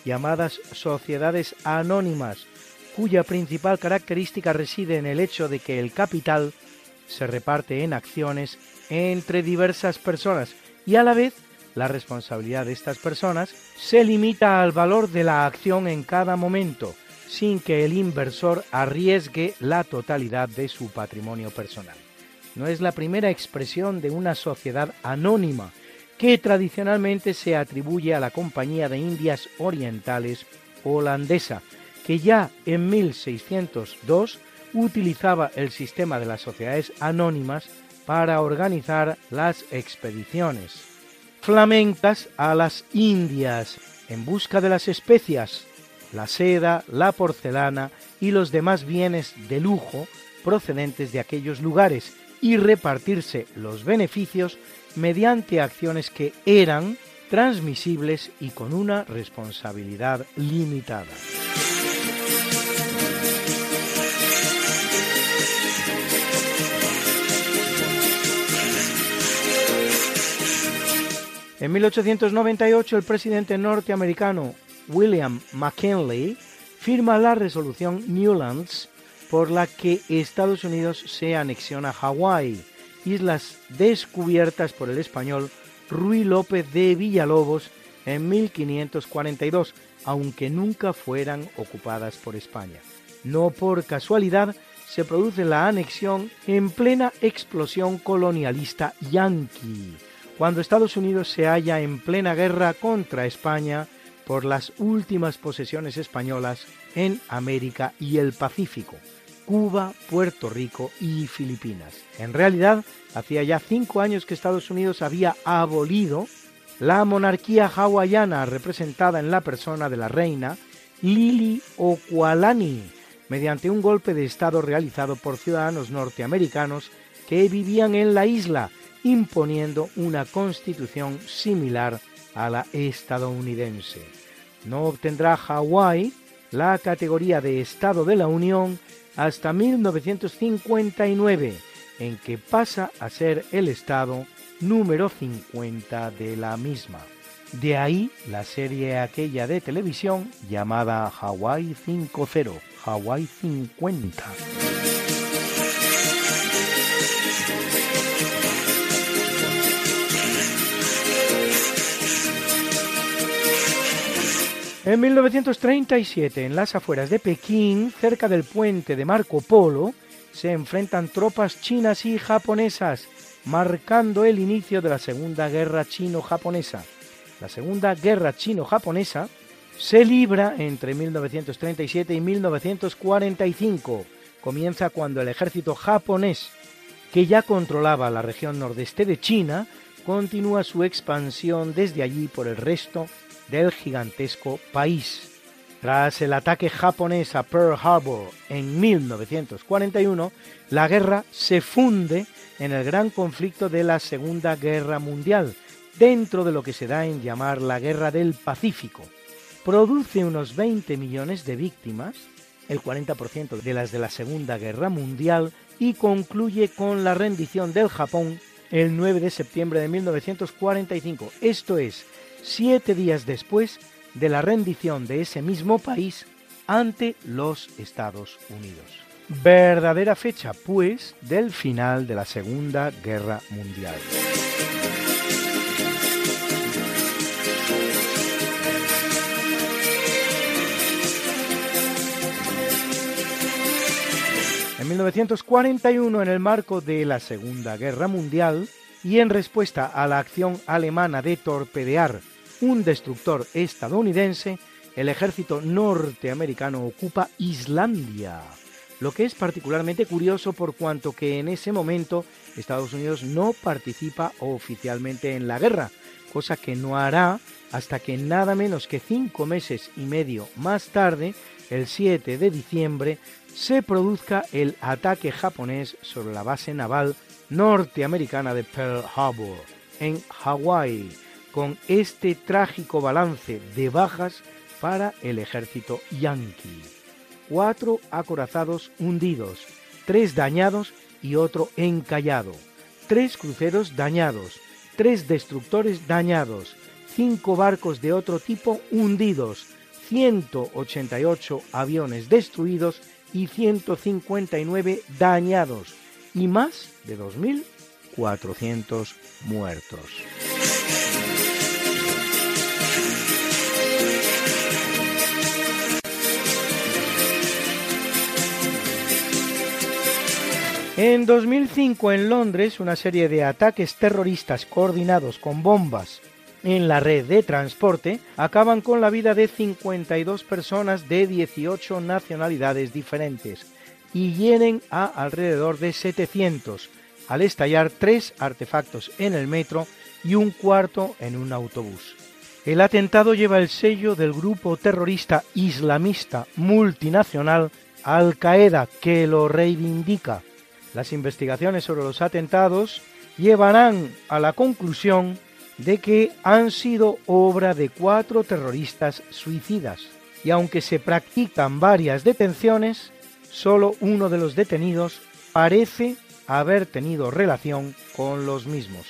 llamadas sociedades anónimas, cuya principal característica reside en el hecho de que el capital se reparte en acciones entre diversas personas y a la vez la responsabilidad de estas personas se limita al valor de la acción en cada momento, sin que el inversor arriesgue la totalidad de su patrimonio personal. No es la primera expresión de una sociedad anónima que tradicionalmente se atribuye a la Compañía de Indias Orientales holandesa, que ya en 1602 utilizaba el sistema de las sociedades anónimas para organizar las expediciones flamencas a las Indias en busca de las especias, la seda, la porcelana y los demás bienes de lujo procedentes de aquellos lugares y repartirse los beneficios mediante acciones que eran transmisibles y con una responsabilidad limitada. En 1898 el presidente norteamericano William McKinley firma la resolución Newlands por la que Estados Unidos se anexiona a Hawái, islas descubiertas por el español Ruy López de Villalobos en 1542, aunque nunca fueran ocupadas por España. No por casualidad se produce la anexión en plena explosión colonialista yanqui, cuando Estados Unidos se halla en plena guerra contra España por las últimas posesiones españolas en América y el Pacífico, Cuba, Puerto Rico y Filipinas. En realidad, hacía ya cinco años que Estados Unidos había abolido la monarquía hawaiana representada en la persona de la reina Lili Okualani, mediante un golpe de Estado realizado por ciudadanos norteamericanos que vivían en la isla, imponiendo una constitución similar a la estadounidense. No obtendrá Hawái la categoría de Estado de la Unión hasta 1959, en que pasa a ser el Estado número 50 de la misma. De ahí la serie aquella de televisión llamada Hawaii 5.0, Hawaii 50. En 1937, en las afueras de Pekín, cerca del puente de Marco Polo, se enfrentan tropas chinas y japonesas, marcando el inicio de la Segunda Guerra Chino-Japonesa. La Segunda Guerra Chino-Japonesa se libra entre 1937 y 1945. Comienza cuando el ejército japonés, que ya controlaba la región nordeste de China, continúa su expansión desde allí por el resto del gigantesco país. Tras el ataque japonés a Pearl Harbor en 1941, la guerra se funde en el gran conflicto de la Segunda Guerra Mundial, dentro de lo que se da en llamar la Guerra del Pacífico. Produce unos 20 millones de víctimas, el 40% de las de la Segunda Guerra Mundial, y concluye con la rendición del Japón el 9 de septiembre de 1945. Esto es, siete días después de la rendición de ese mismo país ante los Estados Unidos. Verdadera fecha, pues, del final de la Segunda Guerra Mundial. En 1941, en el marco de la Segunda Guerra Mundial, y en respuesta a la acción alemana de torpedear un destructor estadounidense, el ejército norteamericano ocupa Islandia, lo que es particularmente curioso por cuanto que en ese momento Estados Unidos no participa oficialmente en la guerra, cosa que no hará hasta que nada menos que cinco meses y medio más tarde, el 7 de diciembre, se produzca el ataque japonés sobre la base naval norteamericana de Pearl Harbor, en Hawái, con este trágico balance de bajas para el ejército yanqui. Cuatro acorazados hundidos, tres dañados y otro encallado, tres cruceros dañados, tres destructores dañados, cinco barcos de otro tipo hundidos, 188 aviones destruidos y 159 dañados, y más de 2.400 muertos. En 2005 en Londres, una serie de ataques terroristas coordinados con bombas en la red de transporte acaban con la vida de 52 personas de 18 nacionalidades diferentes y hieren a alrededor de 700 al estallar tres artefactos en el metro y un cuarto en un autobús. El atentado lleva el sello del grupo terrorista islamista multinacional Al Qaeda que lo reivindica. Las investigaciones sobre los atentados llevarán a la conclusión de que han sido obra de cuatro terroristas suicidas. Y aunque se practican varias detenciones, solo uno de los detenidos parece haber tenido relación con los mismos.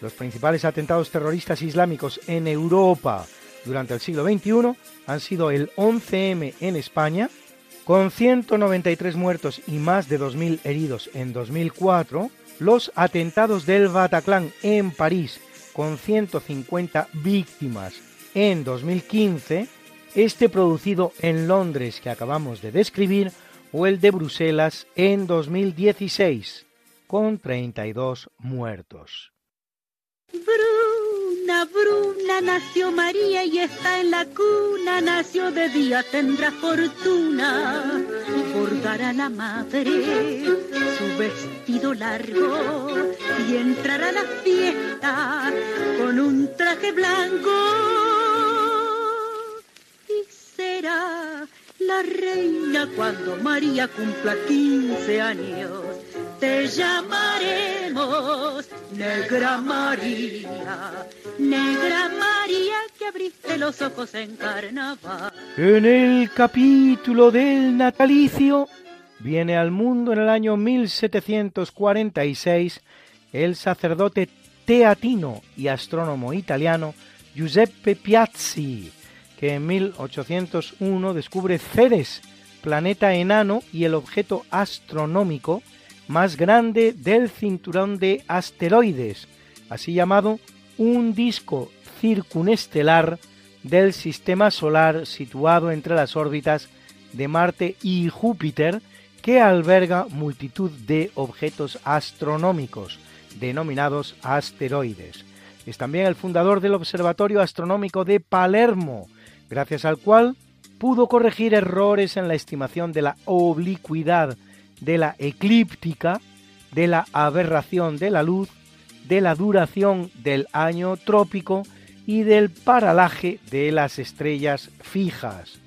Los principales atentados terroristas islámicos en Europa durante el siglo XXI han sido el 11M en España, con 193 muertos y más de 2.000 heridos en 2004, los atentados del Bataclan en París, con 150 víctimas en 2015, este producido en Londres que acabamos de describir, o el de Bruselas en 2016, con 32 muertos. Bruna, Bruna, nació María y está en la cuna, nació de día, tendrá fortuna. Bordará la madre su vestido largo y entrará a la fiesta con un traje blanco. Y será la reina cuando María cumpla 15 años te llamaremos Negra María, Negra María que abriste los ojos en carnaval. En el capítulo del natalicio viene al mundo en el año 1746 el sacerdote teatino y astrónomo italiano Giuseppe Piazzi, que en 1801 descubre Ceres, planeta enano y el objeto astronómico más grande del cinturón de asteroides, así llamado un disco circunestelar del sistema solar situado entre las órbitas de Marte y Júpiter, que alberga multitud de objetos astronómicos, denominados asteroides. Es también el fundador del Observatorio Astronómico de Palermo, gracias al cual pudo corregir errores en la estimación de la oblicuidad, de la eclíptica, de la aberración de la luz, de la duración del año trópico y del paralaje de las estrellas fijas.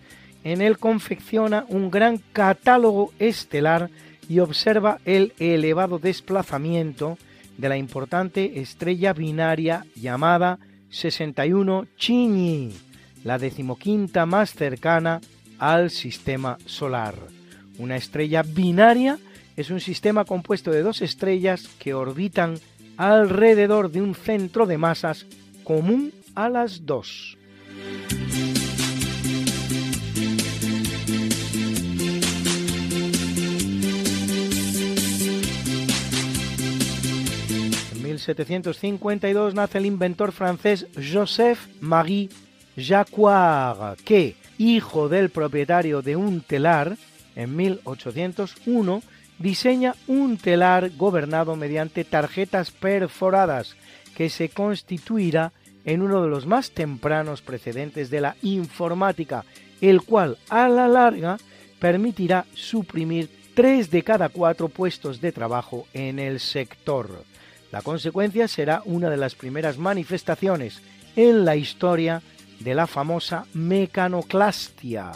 En él confecciona un gran catálogo estelar y observa el elevado desplazamiento de la importante estrella binaria llamada 61 Chini, la decimoquinta más cercana al sistema solar. Una estrella binaria es un sistema compuesto de dos estrellas que orbitan alrededor de un centro de masas común a las dos. En 1752 nace el inventor francés Joseph-Marie Jacquard, que, hijo del propietario de un telar, en 1801 diseña un telar gobernado mediante tarjetas perforadas que se constituirá en uno de los más tempranos precedentes de la informática, el cual a la larga permitirá suprimir tres de cada cuatro puestos de trabajo en el sector. La consecuencia será una de las primeras manifestaciones en la historia de la famosa mecanoclastia,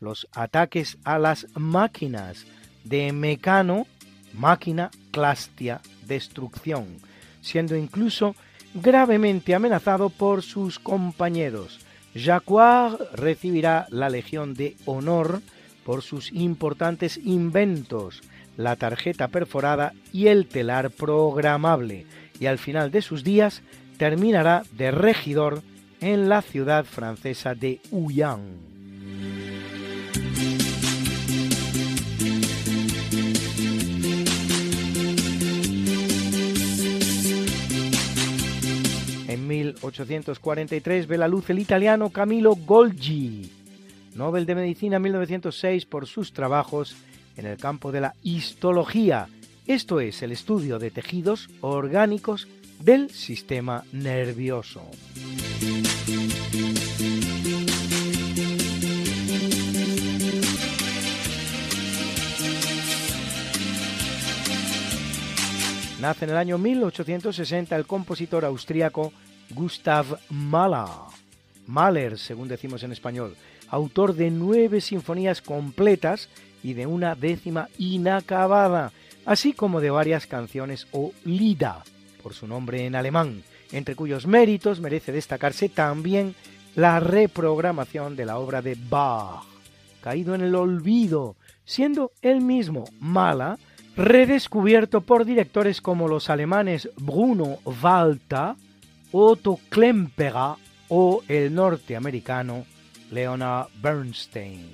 los ataques a las máquinas de mecano, máquina, clastia, destrucción, siendo incluso gravemente amenazado por sus compañeros. Jacquard recibirá la Legión de Honor por sus importantes inventos, la tarjeta perforada y el telar programable, y al final de sus días terminará de regidor en la ciudad francesa de Huyan. En 1843 ve la luz el italiano Camilo Golgi, Nobel de Medicina 1906 por sus trabajos en el campo de la histología, esto es el estudio de tejidos orgánicos del sistema nervioso. Nace en el año 1860 el compositor austríaco Gustav Mahler, Mahler según decimos en español, autor de nueve sinfonías completas y de una décima inacabada, así como de varias canciones o Lieder, por su nombre en alemán, entre cuyos méritos merece destacarse también la reprogramación de la obra de Bach, caído en el olvido, siendo él mismo Mahler redescubierto por directores como los alemanes Bruno Walter, Otto Klemperer o el norteamericano Leonard Bernstein.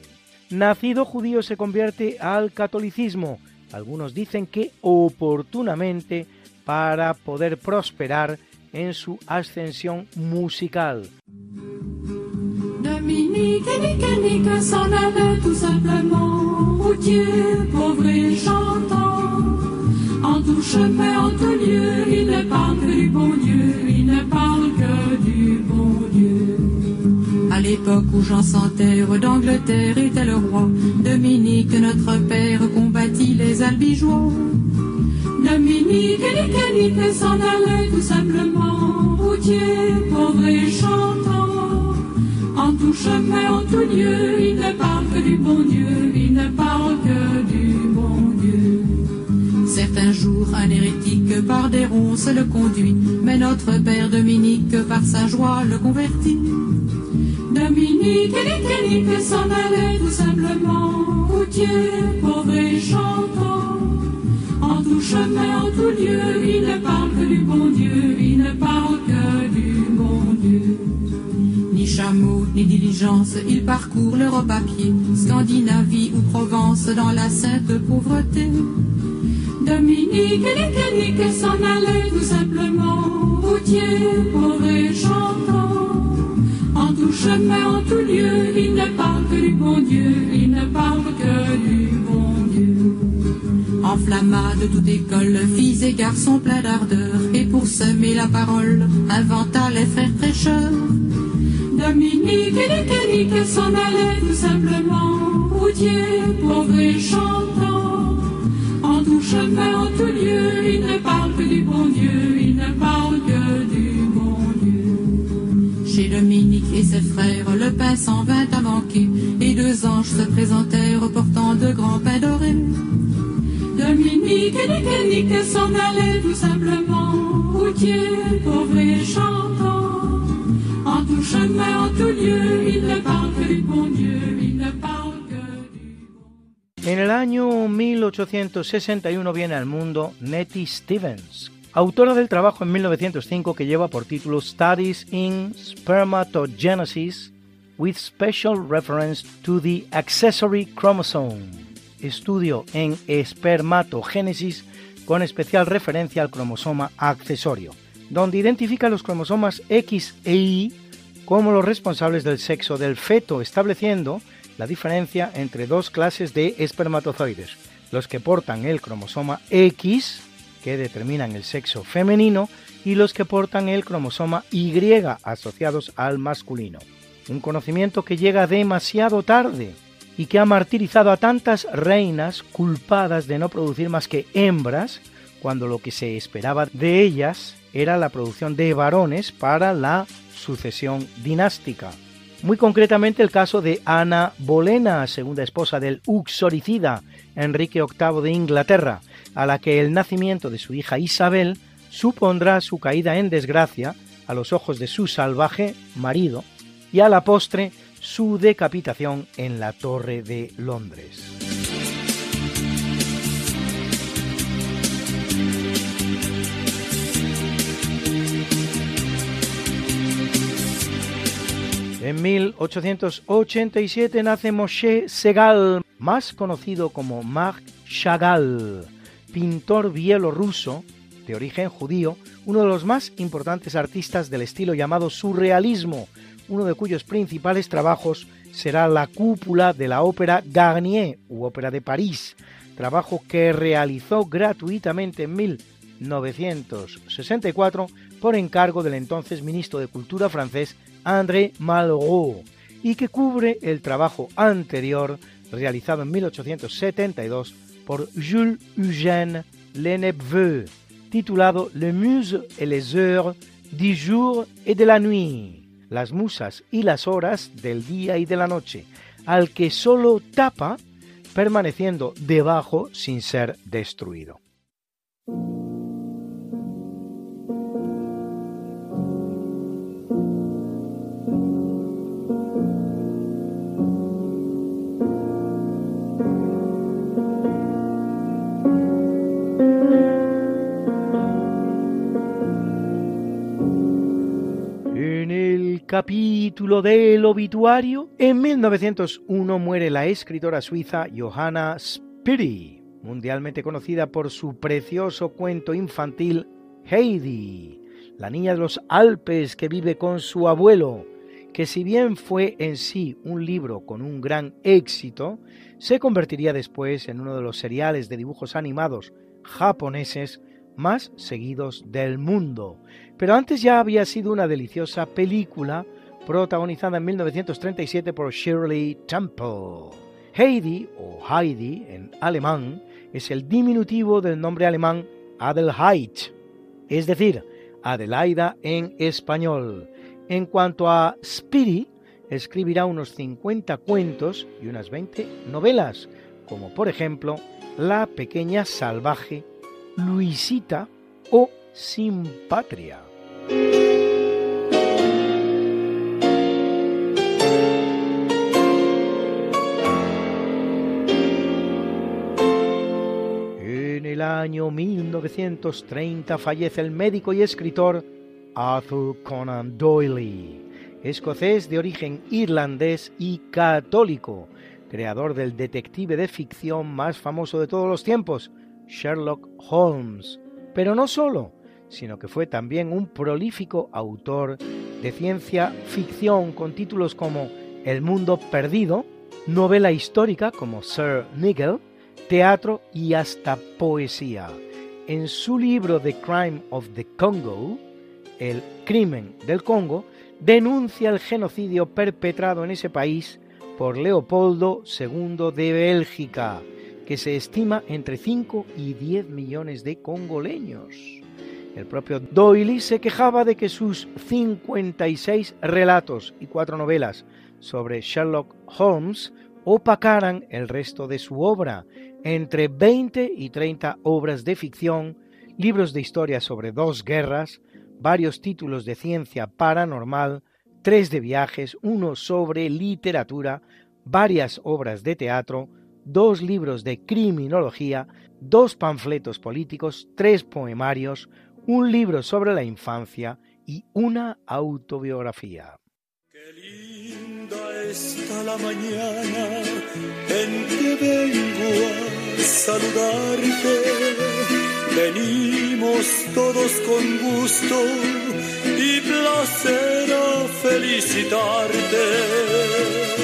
Nacido judío se convierte al catolicismo, algunos dicen que oportunamente para poder prosperar en su ascensión musical. Dominique, nique, nique, s'en allait tout simplement, routier, pauvre et chantant. En tout chemin, en tout lieu, il ne parle que du bon Dieu, il ne parle que du bon Dieu. À l'époque où Jean sans terre d'Angleterre était le roi, Dominique, notre père, combattit les albigeois. Dominique, nique, nique, s'en allait tout simplement, routier, pauvre et chantant. En tout chemin, en tout lieu, il ne parle que du bon Dieu, il ne parle que du bon Dieu. Certains jours, un hérétique par des ronces le conduit, mais notre père Dominique par sa joie le convertit. Dominique, nique, nique, s'en allait tout simplement, routier, pauvre et chantant. En tout chemin, en tout lieu, il ne parle que du bon Dieu, il ne parle que du bon Dieu. chameaux ni diligence, il parcourt l'Europe à pied, Scandinavie ou Provence dans la sainte pauvreté. Dominique et Nique s'en allait tout simplement, routier, pauvre et chantant. Tout chemin, en tout lieu, il ne parle que du bon Dieu, il ne parle que du bon Dieu. Enflamma de toute école, filles et garçons pleins d'ardeur, et pour semer la parole, inventa les frères prêcheurs. Dominique et Nique s'en allait tout simplement, routier, pauvre et chantant. En tout chemin, en tout lieu, il ne parle que du bon Dieu, il ne parle Chez Dominique et ses frères, le pain s'en vint à manquer, et deux anges se présentèrent portant de grands pains dorés. Dominique et Nique s'en allait tout simplement, routier, pauvre et chantant. En tout chemin, en tout lieu, il ne parle que du bon Dieu, il ne parle que En el año 1861 viene al mundo Nettie Stevens, autora del trabajo en 1905 que lleva por título Studies in Spermatogenesis with Special Reference to the Accessory Chromosome, estudio en espermatogénesis con especial referencia al cromosoma accesorio, donde identifica los cromosomas X e Y como los responsables del sexo del feto, estableciendo la diferencia entre dos clases de espermatozoides, los que portan el cromosoma X, que determinan el sexo femenino, y los que portan el cromosoma Y asociados al masculino. Un conocimiento que llega demasiado tarde y que ha martirizado a tantas reinas culpadas de no producir más que hembras, cuando lo que se esperaba de ellas era la producción de varones para la sucesión dinástica. Muy concretamente el caso de Ana Bolena, segunda esposa del uxoricida Enrique VIII de Inglaterra, a la que el nacimiento de su hija Isabel supondrá su caída en desgracia a los ojos de su salvaje marido y a la postre su decapitación en la Torre de Londres. En 1887 nace Moshe Segal, más conocido como Marc Chagall, pintor bielorruso de origen judío, uno de los más importantes artistas del estilo llamado surrealismo, uno de cuyos principales trabajos será la cúpula de la ópera Garnier u Ópera de París, trabajo que realizó gratuitamente en 1964 por encargo del entonces ministro de Cultura francés André Malraux y que cubre el trabajo anterior realizado en 1872 por Jules Eugène Lenepveu, titulado Le Muse et les heures du jour et de la nuit, las musas y las horas del día y de la noche, al que solo tapa permaneciendo debajo sin ser destruido. Capítulo del obituario, en 1901 muere la escritora suiza Johanna Spiri, mundialmente conocida por su precioso cuento infantil Heidi, la niña de los Alpes que vive con su abuelo, que si bien fue en sí un libro con un gran éxito, se convertiría después en uno de los seriales de dibujos animados japoneses más seguidos del mundo. Pero antes ya había sido una deliciosa película protagonizada en 1937 por Shirley Temple. Heidi o Heidi en alemán es el diminutivo del nombre alemán Adelheid, es decir, Adelaida en español. En cuanto a Spiri, escribirá unos 50 cuentos y unas 20 novelas, como por ejemplo La pequeña salvaje, Luisita o Sin Patria. En el año 1930 fallece el médico y escritor Arthur Conan Doyle, escocés de origen irlandés y católico, creador del detective de ficción más famoso de todos los tiempos, Sherlock Holmes. Pero no solo, sino que fue también un prolífico autor de ciencia ficción con títulos como El mundo perdido, novela histórica como Sir Nigel, teatro y hasta poesía. En su libro The Crime of the Congo, El crimen del Congo, denuncia el genocidio perpetrado en ese país por Leopoldo II de Bélgica, que se estima entre 5 y 10 millones de congoleños. El propio Doyle se quejaba de que sus 56 relatos y cuatro novelas sobre Sherlock Holmes opacaran el resto de su obra, entre 20 y 30 obras de ficción, libros de historia sobre dos guerras, varios títulos de ciencia paranormal, tres de viajes, uno sobre literatura, varias obras de teatro, dos libros de criminología, dos panfletos políticos, tres poemarios, un libro sobre la infancia y una autobiografía. Qué linda está la mañana en que vengo a saludarte. Venimos todos con gusto y placer a felicitarte.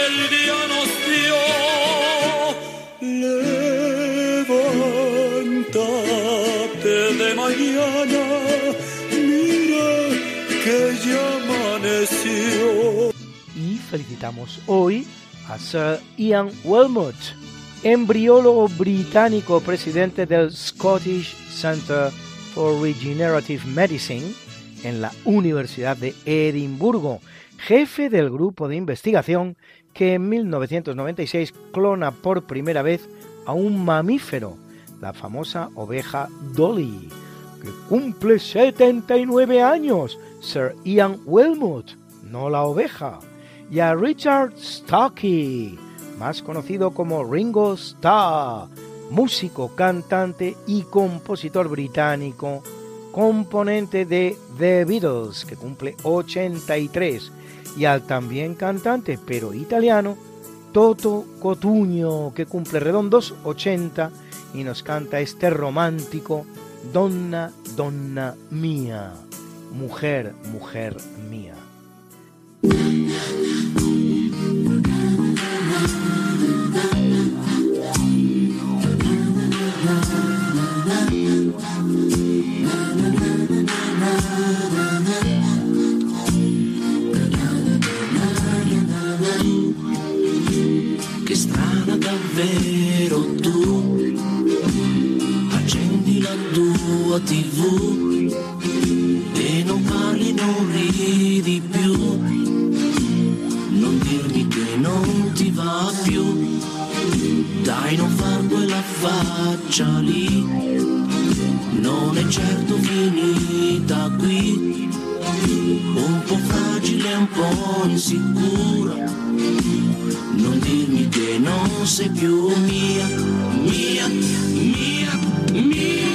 hoy a Sir Ian Wilmot, embriólogo británico presidente del Scottish Centre for Regenerative Medicine en la Universidad de Edimburgo, jefe del grupo de investigación que en 1996 clona por primera vez a un mamífero, la famosa oveja Dolly, que cumple 79 años, Sir Ian Wilmot, no la oveja, y a Richard Stockey, más conocido como Ringo Starr, músico, cantante y compositor británico, componente de The Beatles, que cumple 83, y al también cantante, pero italiano, Toto Cotugno, que cumple redondos 80 y nos canta este romántico Donna, Donna Mía, mujer, mujer mía. Davvero tu, accendi la tua tv e non parli, non ridi più, non dirmi che non ti va più, dai non far quella faccia lì, non è certo finita qui, un po' fragile, un po' insicura non dirmi che non sei più mia, mia, mia, mia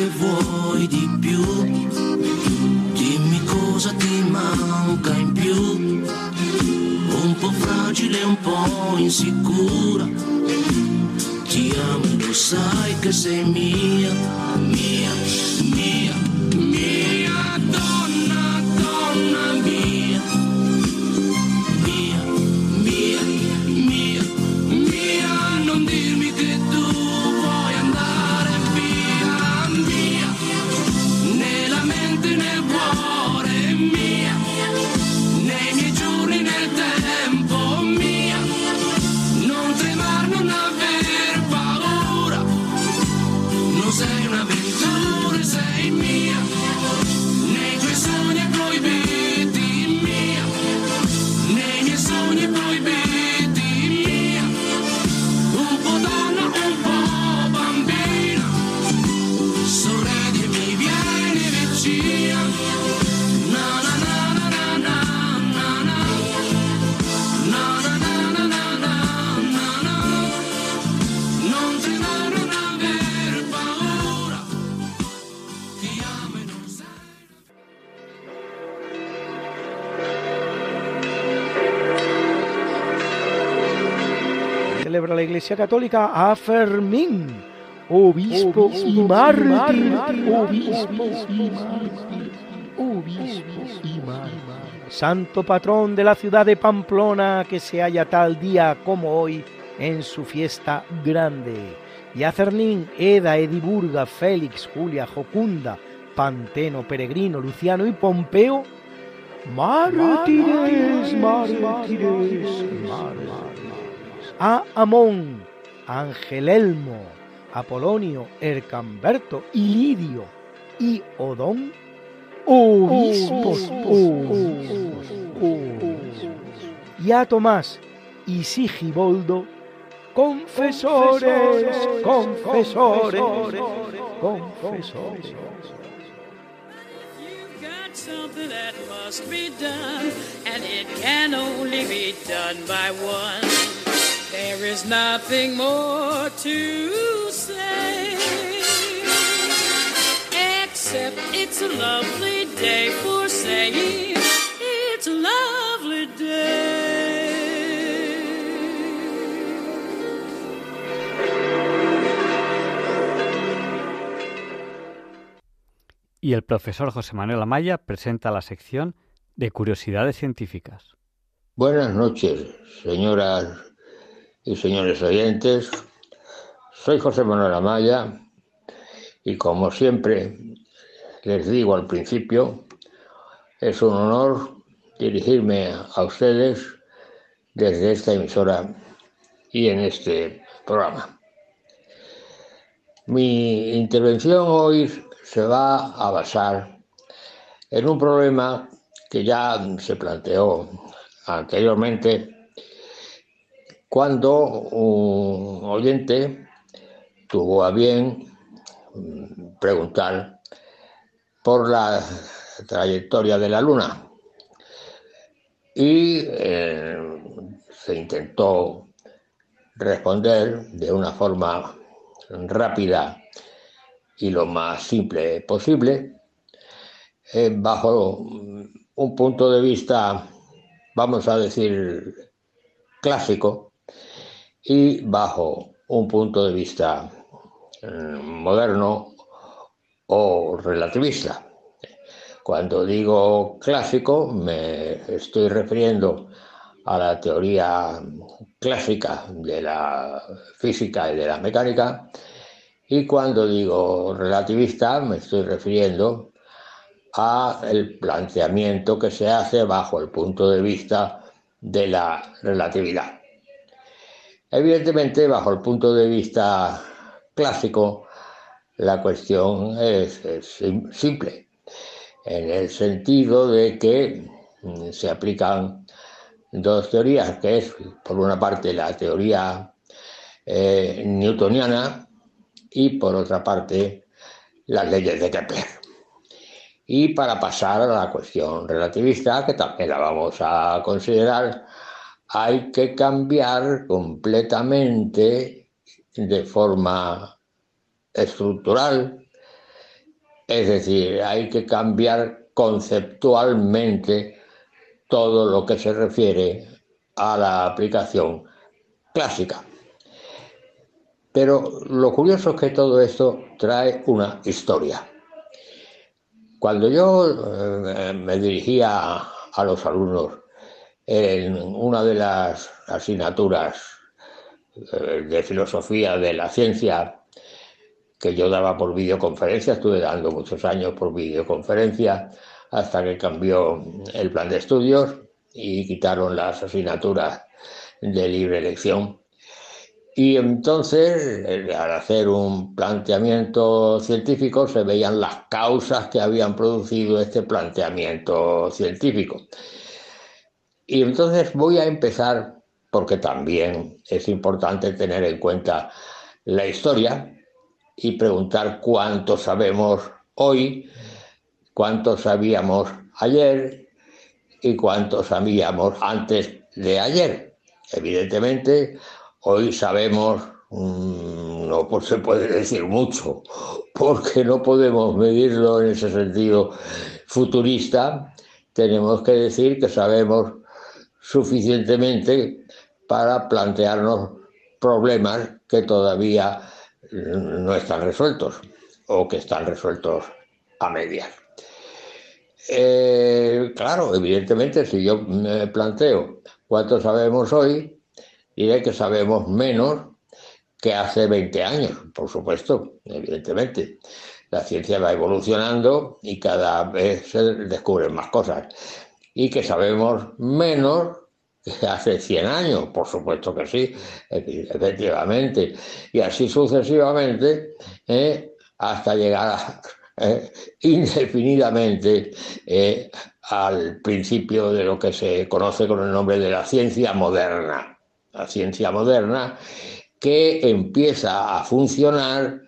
che vuoi di più, dimmi cosa ti manca in più, un po' fragile, un po' insicura. Ti amo lo sai che sei mia, Iglesia Católica a Fermín, obispo y mártir, obispo y mártir, obispo y mártir. Santo patrón de la ciudad de Pamplona que se halla tal día como hoy en su fiesta grande. Y a Cernín, Eda, Ediburga, Félix, Julia, Jocunda, Panteno, Peregrino, Luciano y Pompeo, mártires, mártires, mártires. A Amón, Angelelmo, Apolonio, Ercamberto y Lidio y Odón, obispos. Y a Tomás y Sigiboldo, confesores, confesores, confesores. got something that must be done, and it can only be done by one. There is nothing more to say, except it's a lovely day for saying it's a lovely day. Y el profesor José Manuel Amaya presenta la sección de curiosidades científicas. Buenas noches, señoras y señores oyentes. Soy José Manuel Amaya y como siempre les digo al principio, es un honor dirigirme a ustedes desde esta emisora y en este programa. Mi intervención hoy se va a basar en un problema que ya se planteó anteriormente cuando un oyente tuvo a bien mm, preguntar por la trayectoria de la Luna. Y eh, se intentó responder de una forma rápida y lo más simple posible, eh, bajo un punto de vista, vamos a decir, clásico, y bajo un punto de vista eh, moderno o relativista. Cuando digo clásico me estoy refiriendo a la teoría clásica de la física y de la mecánica y cuando digo relativista me estoy refiriendo a el planteamiento que se hace bajo el punto de vista de la relatividad. Evidentemente, bajo el punto de vista clásico, la cuestión es, es sim- simple, en el sentido de que mm, se aplican dos teorías, que es, por una parte, la teoría eh, newtoniana y, por otra parte, las leyes de Kepler. Y para pasar a la cuestión relativista, que también la vamos a considerar, hay que cambiar completamente de forma estructural, es decir, hay que cambiar conceptualmente todo lo que se refiere a la aplicación clásica. Pero lo curioso es que todo esto trae una historia. Cuando yo eh, me dirigía a los alumnos en una de las asignaturas eh, de filosofía de la ciencia que yo daba por videoconferencia, estuve dando muchos años por videoconferencia hasta que cambió el plan de estudios y quitaron las asignaturas de libre elección y entonces, eh, al hacer un planteamiento científico, se veían las causas que habían producido este planteamiento científico. Y entonces voy a empezar, porque también es importante tener en cuenta la historia y preguntar cuánto sabemos hoy, cuánto sabíamos ayer y cuánto sabíamos antes de ayer. Evidentemente, Hoy sabemos, mm, no se puede decir mucho, porque no podemos medirlo en ese sentido futurista. Tenemos que decir que sabemos suficientemente para plantearnos problemas que todavía no están resueltos o que están resueltos a medias. Eh, claro, evidentemente, si yo me planteo cuánto sabemos hoy, diré que sabemos menos que hace 20 años, por supuesto, evidentemente. La ciencia va evolucionando y cada vez se descubren más cosas. Y que sabemos menos que hace 100 años, por supuesto que sí, efectivamente. Y así sucesivamente, ¿eh? hasta llegar ¿eh? indefinidamente eh, al principio de lo que se conoce con el nombre de la ciencia moderna la ciencia moderna, que empieza a funcionar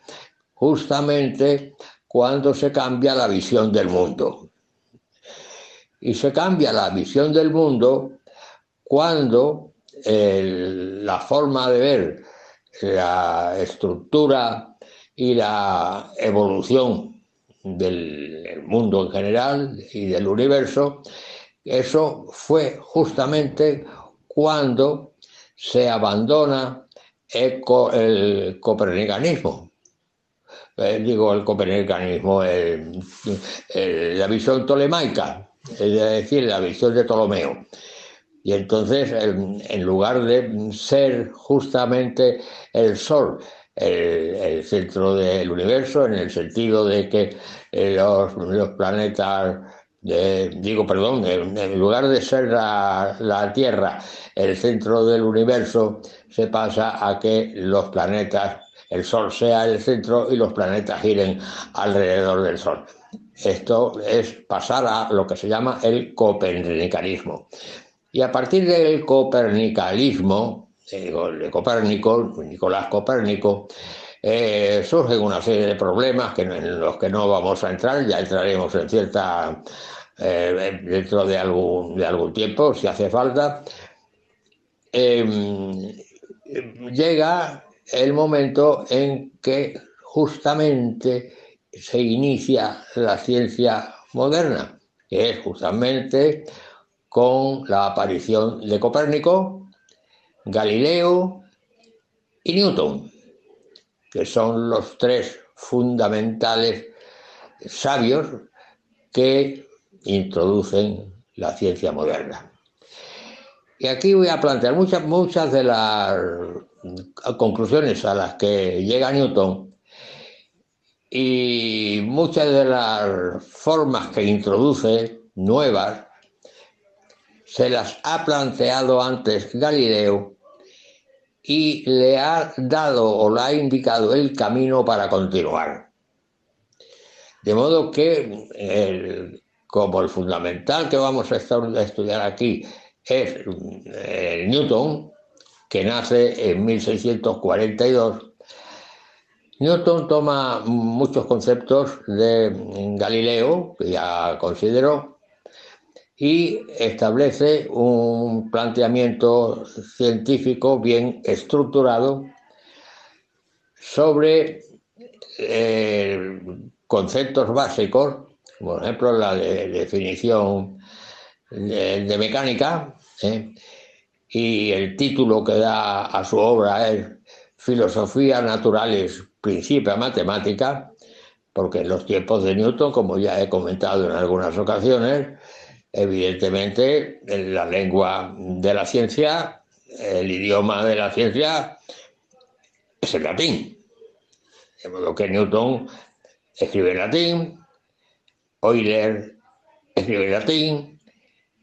justamente cuando se cambia la visión del mundo. Y se cambia la visión del mundo cuando la forma de ver la estructura y la evolución del mundo en general y del universo, eso fue justamente cuando se abandona el, copernicanismo. Eh, digo, el copernicanismo, la visión tolemaica, es decir, la visión de Ptolomeo. Y entonces, en lugar de ser justamente el Sol el, centro del universo, en el sentido de que eh, los, planetas, digo, perdón, en, lugar de ser la Tierra el centro del universo, se pasa a que los planetas, el Sol sea el centro y los planetas giren alrededor del Sol. Esto es pasar a lo que se llama el copernicanismo. Y a partir del copernicalismo, de Copérnico, Nicolás Copérnico, eh, surgen una serie de problemas que, en los que no vamos a entrar, ya entraremos en cierta, eh, dentro de algún, de algún tiempo, si hace falta, Em, llega el momento en que justamente se inicia la ciencia moderna, que es justamente con la aparición de Copérnico, Galileo y Newton, que son los tres fundamentales sabios que introducen la ciencia moderna. Y aquí voy a plantear muchas, muchas de las conclusiones a las que llega Newton y muchas de las formas que introduce nuevas se las ha planteado antes Galileo y le ha dado o le ha indicado el camino para continuar. De modo que, como el fundamental que vamos a estudiar aquí es eh, Newton, que nace en 1642. Newton toma muchos conceptos de Galileo, que ya consideró, y establece un planteamiento científico bien estructurado sobre eh, conceptos básicos, por ejemplo la definición de, mecánica, ¿eh? y el título que da a su obra es Filosofía Naturalis Principia Matemática, porque en los tiempos de Newton, como ya he comentado en algunas ocasiones, evidentemente la lengua de la ciencia, el idioma de la ciencia es el latín. De modo que Newton escribe en latín, Euler escribe en latín,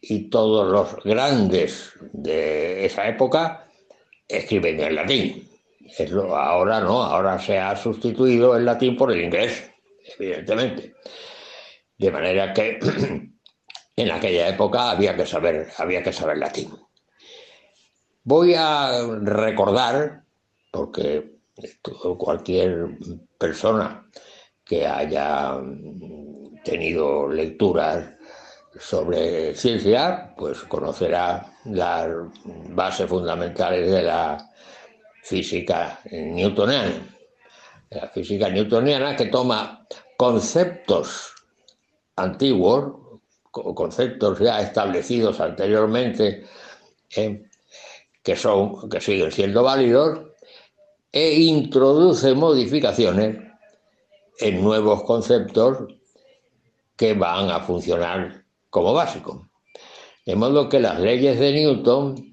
y todos los grandes de esa época escriben en latín. Es ahora no, ahora se ha sustituido el latín por el inglés, evidentemente. De manera que en aquella época había que saber, había que saber latín. Voy a recordar, porque cualquier persona que haya tenido lecturas sobre ciencia, pues conocerá las bases fundamentales de la física newtoniana. La física newtoniana que toma conceptos antiguos, conceptos ya establecidos anteriormente, eh, que, son, que siguen siendo válidos, e introduce modificaciones en nuevos conceptos que van a funcionar como básico. De modo que las leyes de Newton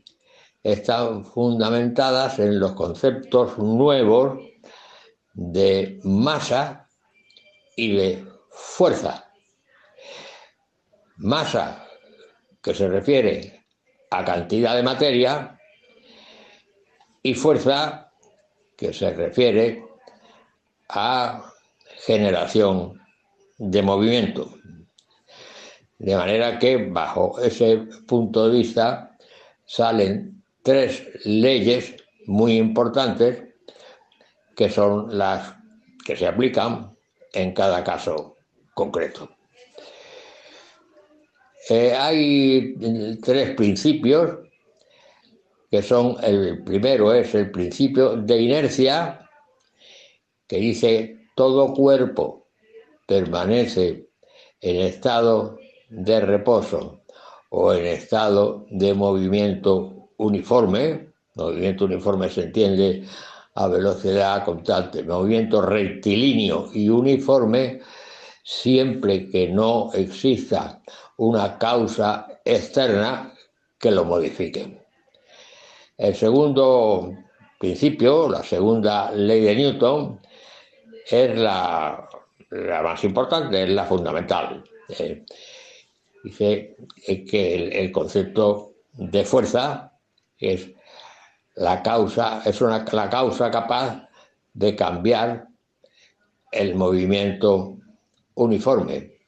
están fundamentadas en los conceptos nuevos de masa y de fuerza. Masa, que se refiere a cantidad de materia, y fuerza, que se refiere a generación de movimiento. De manera que bajo ese punto de vista salen tres leyes muy importantes que son las que se aplican en cada caso concreto. Eh, hay tres principios que son, el primero es el principio de inercia, que dice todo cuerpo permanece en estado de reposo o en estado de movimiento uniforme, movimiento uniforme se entiende a velocidad constante, movimiento rectilíneo y uniforme, siempre que no exista una causa externa que lo modifique. El segundo principio, la segunda ley de Newton, es la, más importante, es la fundamental. Eh, dice que el, concepto de fuerza es la causa, es una, la causa capaz de cambiar el movimiento uniforme.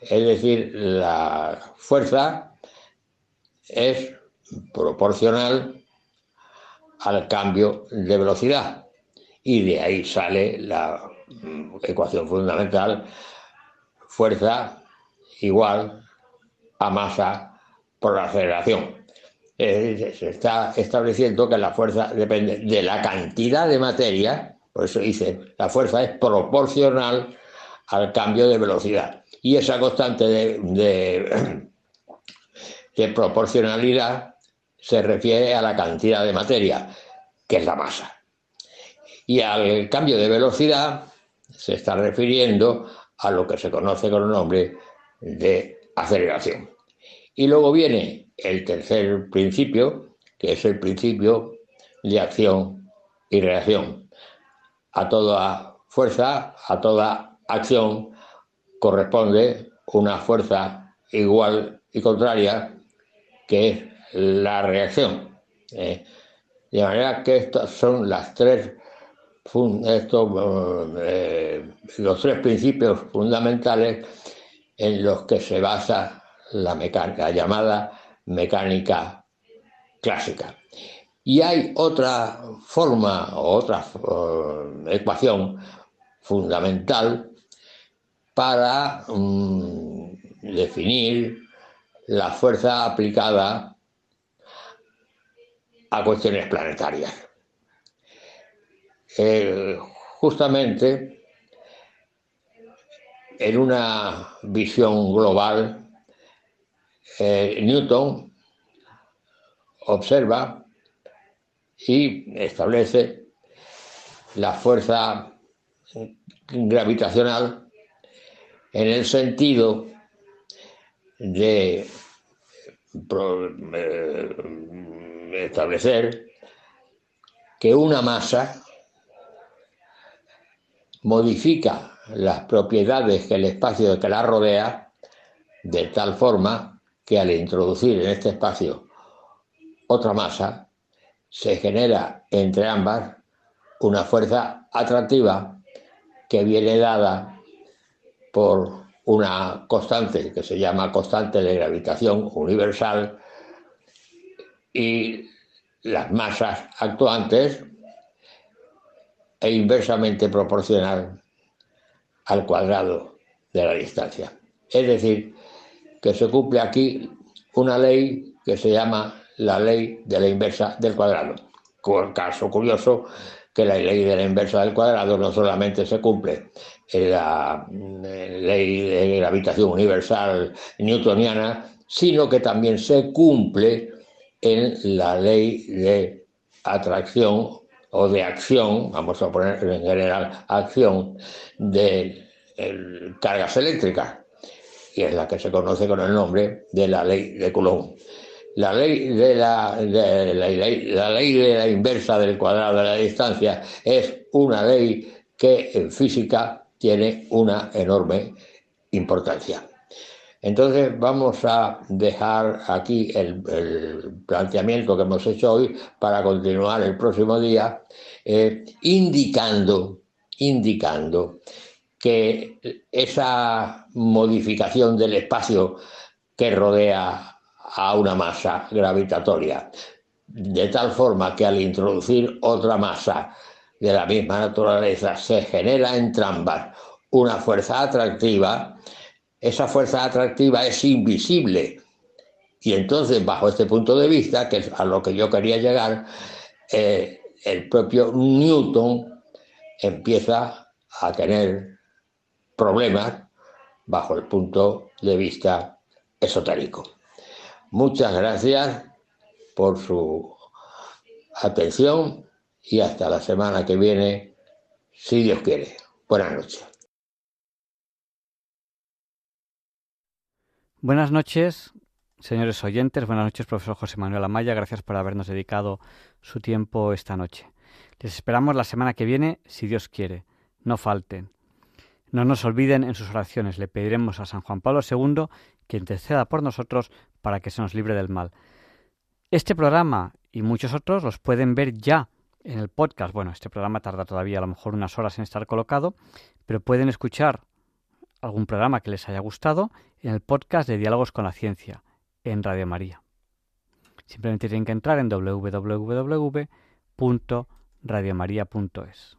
Es decir, la fuerza es proporcional al cambio de velocidad. Y de ahí sale la ecuación fundamental, fuerza igual a masa por aceleración. Se está estableciendo que la fuerza depende de la cantidad de materia, por eso dice, la fuerza es proporcional al cambio de velocidad. Y esa constante de, de, proporcionalidad se refiere a la cantidad de materia, que es la masa. Y al cambio de velocidad se está refiriendo a lo que se conoce con el nombre de aceleración. Y luego viene el tercer principio, que es el principio de acción y reacción. A toda fuerza, a toda acción corresponde una fuerza igual y contraria, que es la reacción. ¿eh? de manera que estas son las tres estos, eh, los tres principios fundamentales en los que se basa la, mecánica, llamada mecánica clásica. Y hay otra forma o otra eh, ecuación fundamental para mm, definir la fuerza aplicada a cuestiones planetarias. Justamente en una visión global, eh, Newton observa y establece la fuerza gravitacional en el sentido de eh, establecer que una masa modifica las propiedades que el espacio que la rodea de tal forma que al introducir en este espacio otra masa se genera entre ambas una fuerza atractiva que viene dada por una constante que se llama constante de gravitación universal y las masas actuantes e inversamente proporcional al cuadrado de la distancia. Es decir, que se cumple aquí una ley que se llama la ley de la inversa del cuadrado. Caso curioso que la ley de la inversa del cuadrado no solamente se cumple en la ley de gravitación universal newtoniana, sino que también se cumple en la ley de atracción o de acción, vamos a poner en general acción, de cargas eléctricas, y es la que se conoce con el nombre de la ley de Coulomb. La ley de la, la ley de la inversa del cuadrado de la distancia es una ley que en física tiene una enorme importancia. Entonces vamos a dejar aquí el, planteamiento que hemos hecho hoy para continuar el próximo día, eh, indicando, indicando que esa modificación del espacio que rodea a una masa gravitatoria, de tal forma que al introducir otra masa de la misma naturaleza se genera entre ambas una fuerza atractiva, esa fuerza atractiva es invisible. Y entonces, bajo este punto de vista, que es a lo que yo quería llegar, eh, el propio Newton empieza a tener problemas bajo el punto de vista esotérico. Muchas gracias por su atención y hasta la semana que viene, si Dios quiere. Buenas noches. Buenas noches, señores oyentes. Buenas noches, profesor José Manuel Amaya. Gracias por habernos dedicado su tiempo esta noche. Les esperamos la semana que viene, si Dios quiere. No falten. No nos olviden en sus oraciones. Le pediremos a San Juan Pablo II que interceda por nosotros para que se nos libre del mal. Este programa y muchos otros los pueden ver ya en el podcast. Bueno, este programa tarda todavía a lo mejor unas horas en estar colocado, pero pueden escuchar algún programa que les haya gustado en el podcast de Diálogos con la Ciencia en Radio María. Simplemente tienen que entrar en www.radiomaria.es.